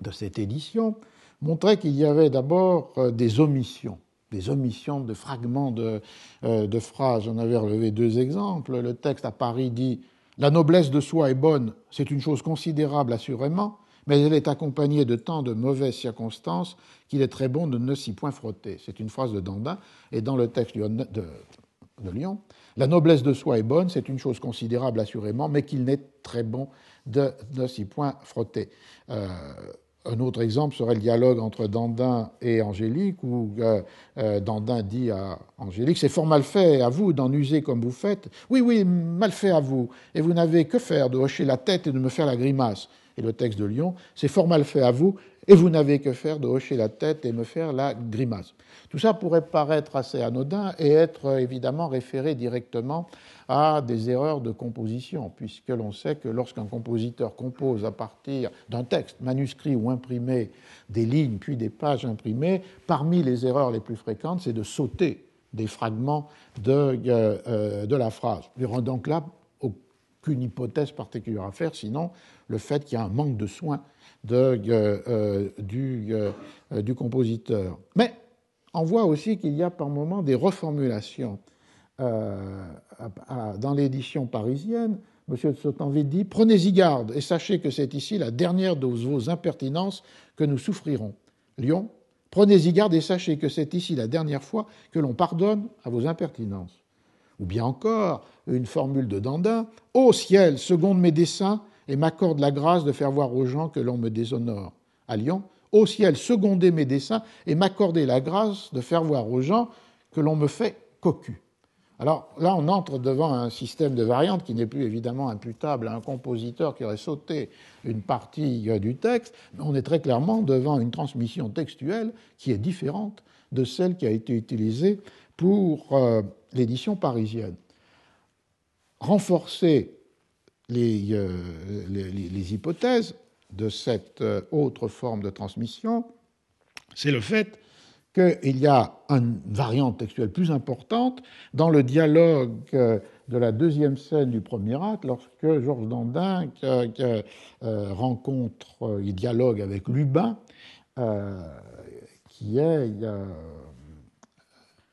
de cette édition montrait qu'il y avait d'abord des omissions des omissions de fragments de, de phrases. On avait relevé deux exemples. Le texte à Paris dit La noblesse de soi est bonne, c'est une chose considérable assurément, mais elle est accompagnée de tant de mauvaises circonstances qu'il est très bon de ne s'y point frotter. C'est une phrase de Dandin, et dans le texte de, Lyon, la noblesse de soi est bonne, c'est une chose considérable assurément, mais qu'il n'est très bon de ne s'y point frotter. Euh, un autre exemple serait le dialogue entre Dandin et Angélique, où Dandin dit à Angélique C'est fort mal fait à vous d'en user comme vous faites. Oui, oui, mal fait à vous. Et vous n'avez que faire de hocher la tête et de me faire la grimace. Et le texte de Lyon C'est fort mal fait à vous, et vous n'avez que faire de hocher la tête et me faire la grimace. Tout ça pourrait paraître assez anodin et être évidemment référé directement à des erreurs de composition, puisque l'on sait que lorsqu'un compositeur compose à partir d'un texte manuscrit ou imprimé des lignes puis des pages imprimées, parmi les erreurs les plus fréquentes, c'est de sauter des fragments de, euh, euh, de la phrase. Là aucune hypothèse particulière à faire, sinon le fait qu'il y a un manque de soin de, euh, du, du compositeur. Mais on voit aussi qu'il y a par moments des reformulations. Euh, dans l'édition parisienne, M. de Sautanville dit Prenez-y garde et sachez que c'est ici la dernière de vos impertinences que nous souffrirons. Lyon, prenez-y garde et sachez que c'est ici la dernière fois que l'on pardonne à vos impertinences. Ou bien encore, une formule de Dandin Ô ciel, seconde mes desseins et m'accorde la grâce de faire voir aux gens que l'on me déshonore. À Lyon, Ô ciel, secondez mes desseins et m'accorder la grâce de faire voir aux gens que l'on me fait cocu. Alors là, on entre devant un système de variantes qui n'est plus évidemment imputable à un compositeur qui aurait sauté une partie du texte, mais on est très clairement devant une transmission textuelle qui est différente de celle qui a été utilisée pour euh, l'édition parisienne. Renforcer les, euh, hypothèses de cette euh, autre forme de transmission, c'est le fait qu'il y a une variante textuelle plus importante dans le dialogue de la deuxième scène du premier acte, lorsque Georges Dandin rencontre, il dialogue avec Lubin, qui est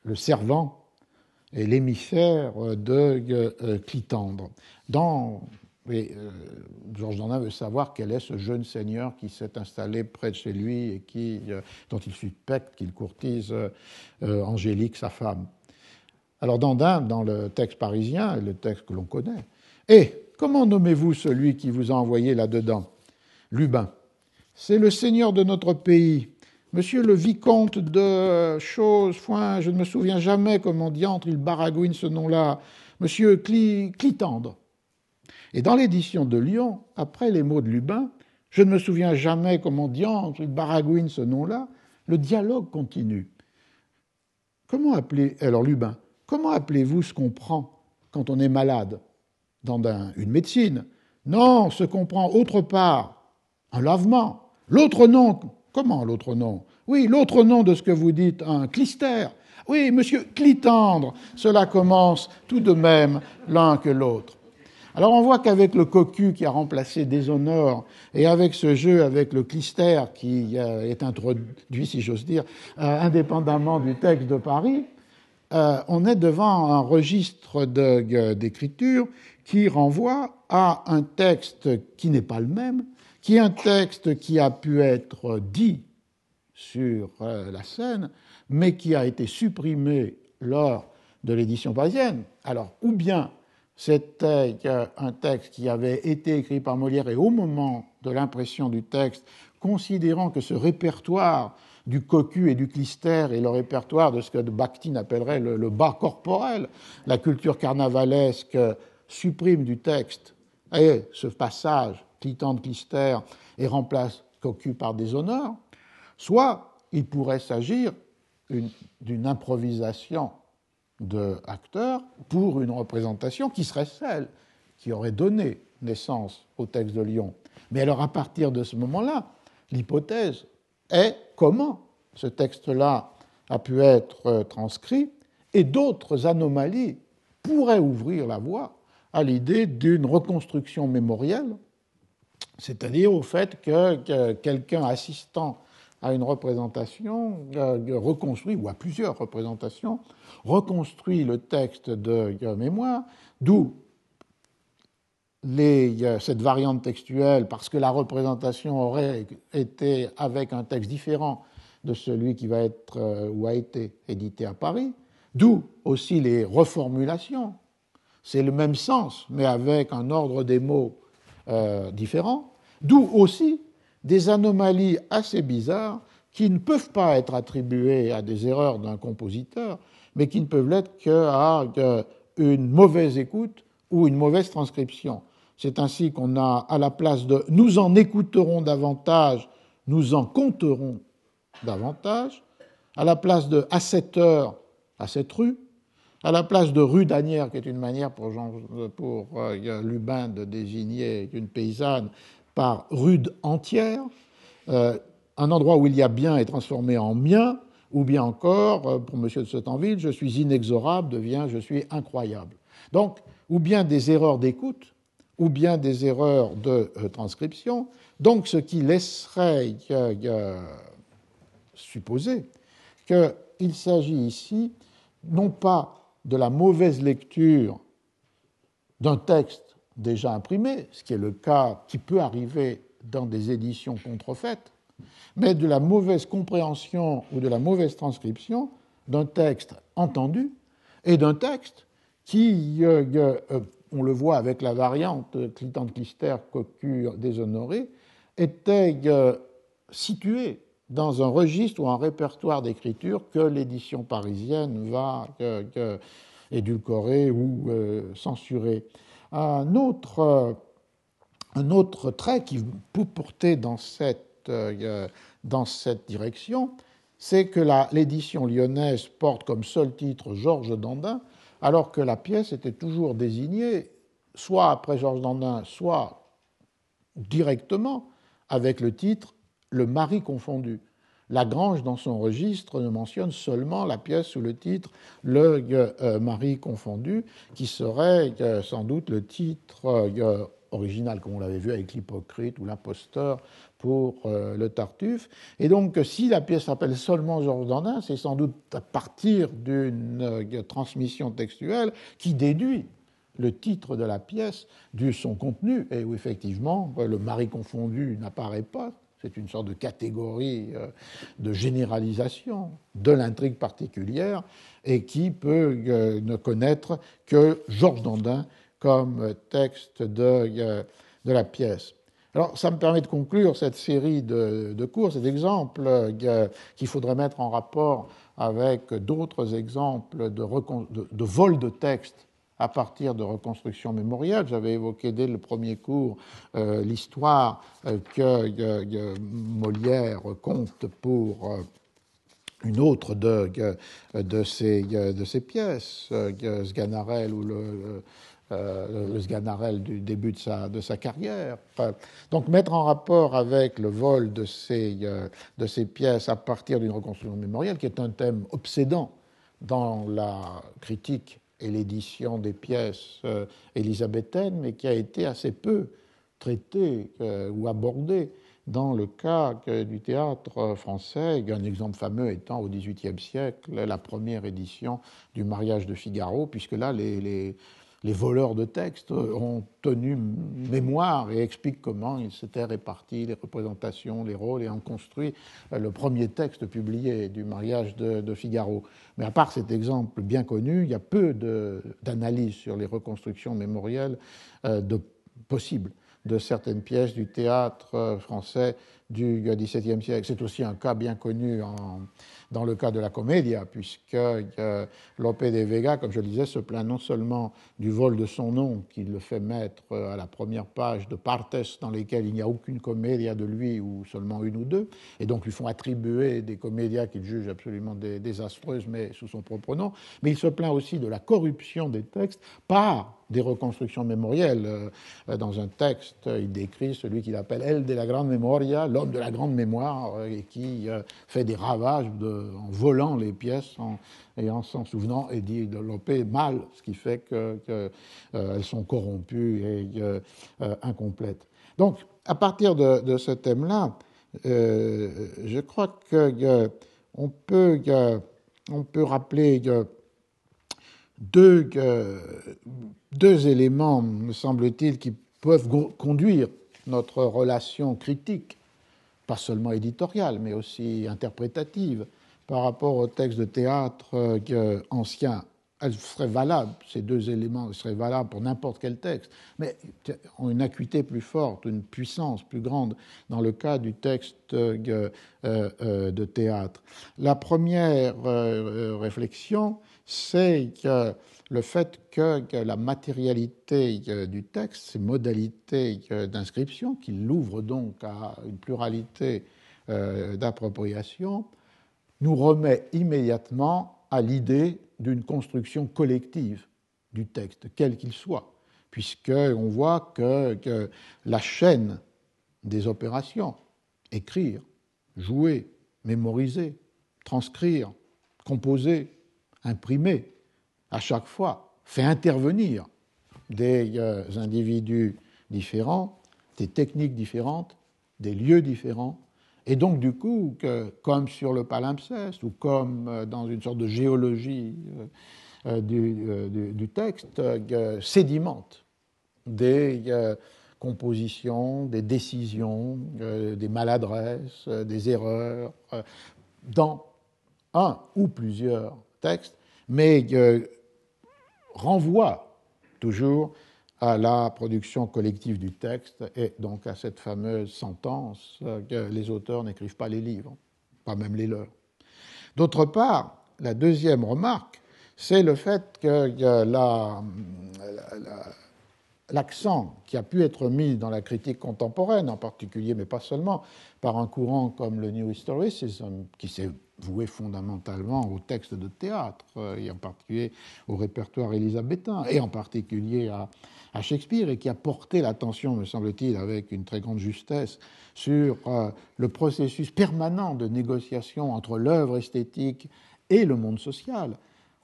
le servant et l'émissaire de Clitandre. Dans euh, Georges Dandin veut savoir quel est ce jeune seigneur qui s'est installé près de chez lui et qui, euh, dont il suspecte qu'il courtise euh, Angélique, sa femme. Alors Dandin, dans le texte parisien, le texte que l'on connaît, et comment nommez-vous celui qui vous a envoyé là-dedans? Lubin. C'est le seigneur de notre pays. Monsieur le vicomte de Chose, Foin, je ne me souviens jamais comment diantre il baragouine ce nom-là. Monsieur Clitandre. Et dans l'édition de Lyon, après les mots de Lubin, je ne me souviens jamais comment diantre il baragouine ce nom-là, le dialogue continue. Comment appeler, alors Lubin, comment appelez-vous ce qu'on prend quand on est malade dans une médecine? Non, ce qu'on prend autre part, un lavement. L'autre nom, comment l'autre nom Oui, l'autre nom de ce que vous dites, un clistère. Oui, monsieur Clitandre, cela commence tout de même l'un que l'autre. Alors on voit qu'avec le cocu qui a remplacé Déshonore et avec ce jeu avec le clister qui euh, est introduit, si j'ose dire, euh, indépendamment du texte de Paris, euh, on est devant un registre d'écriture qui renvoie à un texte qui n'est pas le même, qui est un texte qui a pu être dit sur la scène, mais qui a été supprimé lors de l'édition parisienne. Alors, ou bien c'était un texte qui avait été écrit par Molière et au moment de l'impression du texte, considérant que ce répertoire du cocu et du clister et le répertoire de ce que Bakhtin appellerait le, bas corporel, la culture carnavalesque supprime du texte et ce passage clitant de clister et remplace cocu par des honneurs, soit il pourrait s'agir d'une improvisation de acteurs pour une représentation qui serait celle qui aurait donné naissance au texte de Lyon. Mais alors à partir de ce moment-là, l'hypothèse est comment ce texte-là a pu être transcrit et d'autres anomalies pourraient ouvrir la voie à l'idée d'une reconstruction mémorielle, c'est-à-dire au fait que quelqu'un assistant à une représentation euh, reconstruit, ou à plusieurs représentations, reconstruit le texte de mémoire, d'où cette variante textuelle, parce que la représentation aurait été avec un texte différent de celui qui va être euh, ou a été édité à Paris, d'où aussi les reformulations. C'est le même sens, mais avec un ordre des mots euh, différent, d'où aussi des anomalies assez bizarres qui ne peuvent pas être attribuées à des erreurs d'un compositeur, mais qui ne peuvent l'être qu'à une mauvaise écoute ou une mauvaise transcription. C'est ainsi qu'on a, à la place de nous en écouterons davantage, nous en compterons davantage, à la place de à cette heure, à cette rue, à la place de rue d'Anière, qui est une manière pour, Jean, pour euh, Lubin de désigner une paysanne, par rude entière, euh, un endroit où il y a bien est transformé en mien, ou bien encore, euh, pour M. de Setanville, je suis inexorable devient je suis incroyable. Donc, ou bien des erreurs d'écoute, ou bien des erreurs de transcription, donc ce qui laisserait supposer qu'il s'agit ici non pas de la mauvaise lecture d'un texte déjà imprimé, ce qui est le cas qui peut arriver dans des éditions contrefaites, mais de la mauvaise compréhension ou de la mauvaise transcription d'un texte entendu et d'un texte qui, euh, euh, on le voit avec la variante Clitent-Clister, Cocu, déshonoré, était euh, situé dans un registre ou un répertoire d'écriture que l'édition parisienne va édulcorer ou censurer. Un autre, un autre trait qui peut porter dans cette, euh, dans cette direction, c'est que l'édition lyonnaise porte comme seul titre Georges Dandin, alors que la pièce était toujours désignée soit après Georges Dandin, soit directement avec le titre Le mari confondu. Lagrange, dans son registre, ne mentionne seulement la pièce sous le titre Le euh, mari confondu, qui serait euh, sans doute le titre euh, original, comme on l'avait vu avec l'hypocrite ou l'imposteur pour le Tartuffe. Et donc, si la pièce s'appelle seulement Georges Dandin, c'est sans doute à partir d'une transmission textuelle qui déduit le titre de la pièce de son contenu, et où effectivement le mari confondu n'apparaît pas, c'est une sorte de catégorie euh, de généralisation de l'intrigue particulière et qui peut euh, ne connaître que Georges Dandin comme texte de, euh, de la pièce. Alors, ça me permet de conclure cette série de, de cours, cet exemple qu'il faudrait mettre en rapport avec d'autres exemples de, de, de vol de texte à partir de reconstructions mémorielles. J'avais évoqué dès le premier cours euh, l'histoire euh, que euh, Molière compte pour une autre de, de, ses, de ses pièces, Sganarelle ou le, le Sganarelle du début de sa, de sa carrière. Donc mettre en rapport avec le vol de ces, de ces pièces à partir d'une reconstruction mémorielle, qui est un thème obsédant dans la critique et l'édition des pièces euh, élisabéthaines, mais qui a été assez peu traitée euh, ou abordée dans le cas du théâtre français, un exemple fameux étant au XVIIIe siècle la première édition du mariage de Figaro, puisque là, les voleurs de textes ont tenu mémoire et expliquent comment ils s'étaient répartis les représentations, les rôles et ont construit euh, le premier texte publié du mariage de, Figaro. Mais à part cet exemple bien connu, il y a peu d'analyses sur les reconstructions mémorielles euh, possibles de certaines pièces du théâtre euh, français du XVIIe siècle. C'est aussi un cas bien connu dans le cas de la comédia, puisque euh, Lope de Vega, comme je le disais, se plaint non seulement du vol de son nom, qu'il le fait mettre euh, à la première page de Partes, dans lesquelles il n'y a aucune comédia de lui, ou seulement une ou deux, et donc lui font attribuer des comédias qu'il juge absolument désastreuses, mais sous son propre nom, mais il se plaint aussi de la corruption des textes par des reconstructions mémorielles. Euh, dans un texte, il décrit celui qu'il appelle El de la Grande Memoria, de la grande mémoire, et qui fait des ravages en volant les pièces et en s'en souvenant et dit développer mal, ce qui fait qu'elles euh, sont corrompues et euh, incomplètes. Donc, à partir de, ce thème-là, euh, je crois qu'on peut, on peut rappeler deux, deux éléments, me semble-t-il, qui peuvent conduire notre relation critique, pas seulement éditoriale, mais aussi interprétative, par rapport aux textes de théâtre euh, anciens elles seraient valables, ces deux éléments seraient valables pour n'importe quel texte, mais ont une acuité plus forte, une puissance plus grande dans le cas du texte euh, euh, de théâtre. La première euh, réflexion, c'est que le fait que, la matérialité du texte, ses modalités d'inscription, qui l'ouvrent donc à une pluralité d'appropriation, nous remet immédiatement à l'idée d'une construction collective du texte, quel qu'il soit, puisqu'on voit que, la chaîne des opérations, écrire, jouer, mémoriser, transcrire, composer, imprimer, à chaque fois fait intervenir des euh, individus différents, des techniques différentes, des lieux différents, et donc, du coup, comme sur le palimpseste ou comme euh, dans une sorte de géologie euh, du, texte, sédimente des compositions, des décisions, des maladresses, des erreurs dans un ou plusieurs textes, mais renvoie toujours à la production collective du texte et donc à cette fameuse sentence que les auteurs n'écrivent pas les livres, pas même les leurs. D'autre part, la deuxième remarque, c'est le fait que l'accent qui a pu être mis dans la critique contemporaine, en particulier, mais pas seulement, par un courant comme le New Historicism, qui s'est voué fondamentalement au texte de théâtre, et en particulier au répertoire élisabétain, et en particulier à, à Shakespeare et qui a porté l'attention, me semble-t-il, avec une très grande justesse, sur euh, le processus permanent de négociation entre l'œuvre esthétique et le monde social,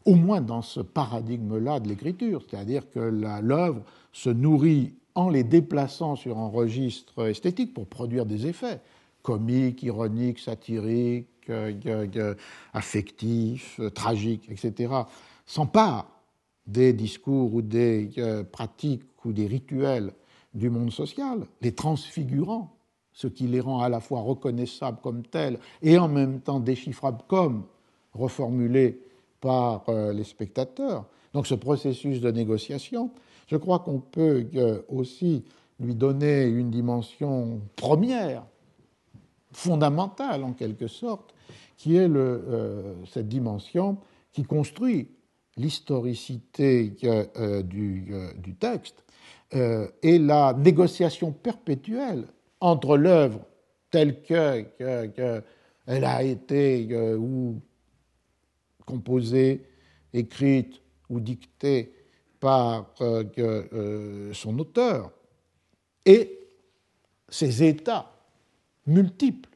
au moins dans ce paradigme-là de l'écriture, c'est-à-dire que l'œuvre se nourrit en les déplaçant sur un registre esthétique pour produire des effets comiques, ironiques, satiriques, euh, affectifs, tragiques, etc., s'empare des discours ou des euh, pratiques ou des rituels du monde social, les transfigurant, ce qui les rend à la fois reconnaissables comme tels et en même temps déchiffrables comme reformulés par euh, les spectateurs. Donc ce processus de négociation, je crois qu'on peut euh, aussi lui donner une dimension première, fondamentale en quelque sorte, qui est le, cette dimension qui construit l'historicité euh, euh, du, texte euh, et la négociation perpétuelle entre l'œuvre telle qu'elle que, a été ou composée, écrite ou dictée par son auteur. Et ses états multiples,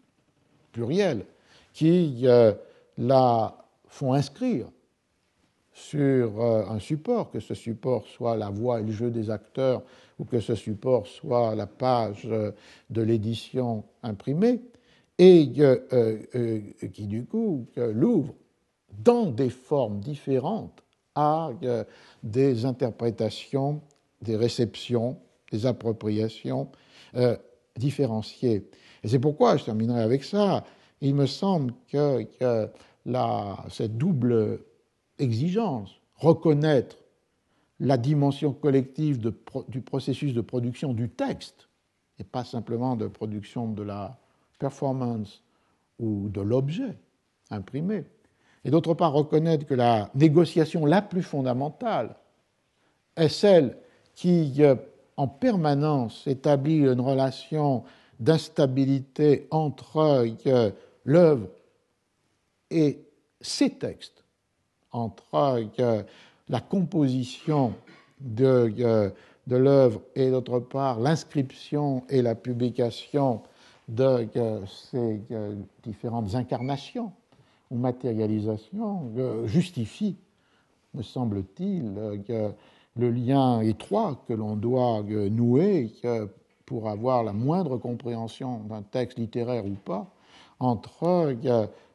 pluriels, qui la font inscrire sur euh, un support, que ce support soit la voix et le jeu des acteurs ou que ce support soit la page euh, de l'édition imprimée, et euh, qui du coup l'ouvre dans des formes différentes à des interprétations, des réceptions, des appropriations différenciées. Et c'est pourquoi, je terminerai avec ça, il me semble que, cette double exigence, reconnaître la dimension collective du processus de production du texte, et pas simplement de production de la performance ou de l'objet imprimé, et d'autre part reconnaître que la négociation la plus fondamentale est celle qui, euh, en permanence, établit une relation d'instabilité entre euh, l'œuvre et ses textes, entre la composition de, de l'œuvre et d'autre part l'inscription et la publication de ces différentes incarnations ou matérialisations justifie, me semble-t-il, le lien étroit que l'on doit nouer pour avoir la moindre compréhension d'un texte littéraire ou pas entre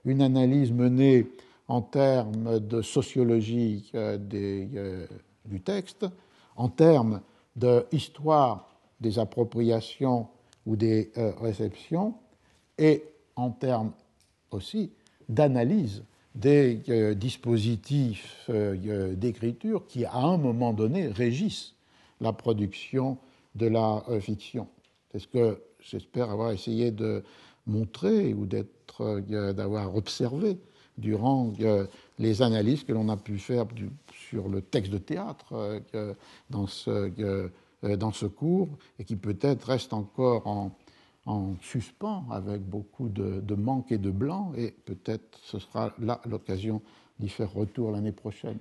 une analyse menée en termes de sociologie euh, euh, du texte, en termes de des appropriations ou des euh, réceptions, et en termes aussi d'analyse des euh, dispositifs euh, d'écriture qui, à un moment donné, régissent la production de la fiction. C'est ce que j'espère avoir essayé de montrer ou d'avoir observé durant les analyses que l'on a pu faire sur le texte de théâtre dans ce, dans ce cours et qui peut-être reste encore en, en suspens avec beaucoup de, de manques et de blancs, et peut-être ce sera là l'occasion d'y faire retour l'année prochaine.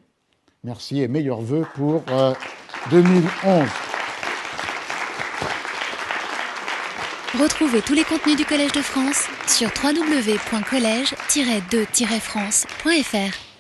Merci et meilleurs voeux pour 2011. Euh, Retrouvez tous les contenus du Collège de France sur www.colège-2-france.fr.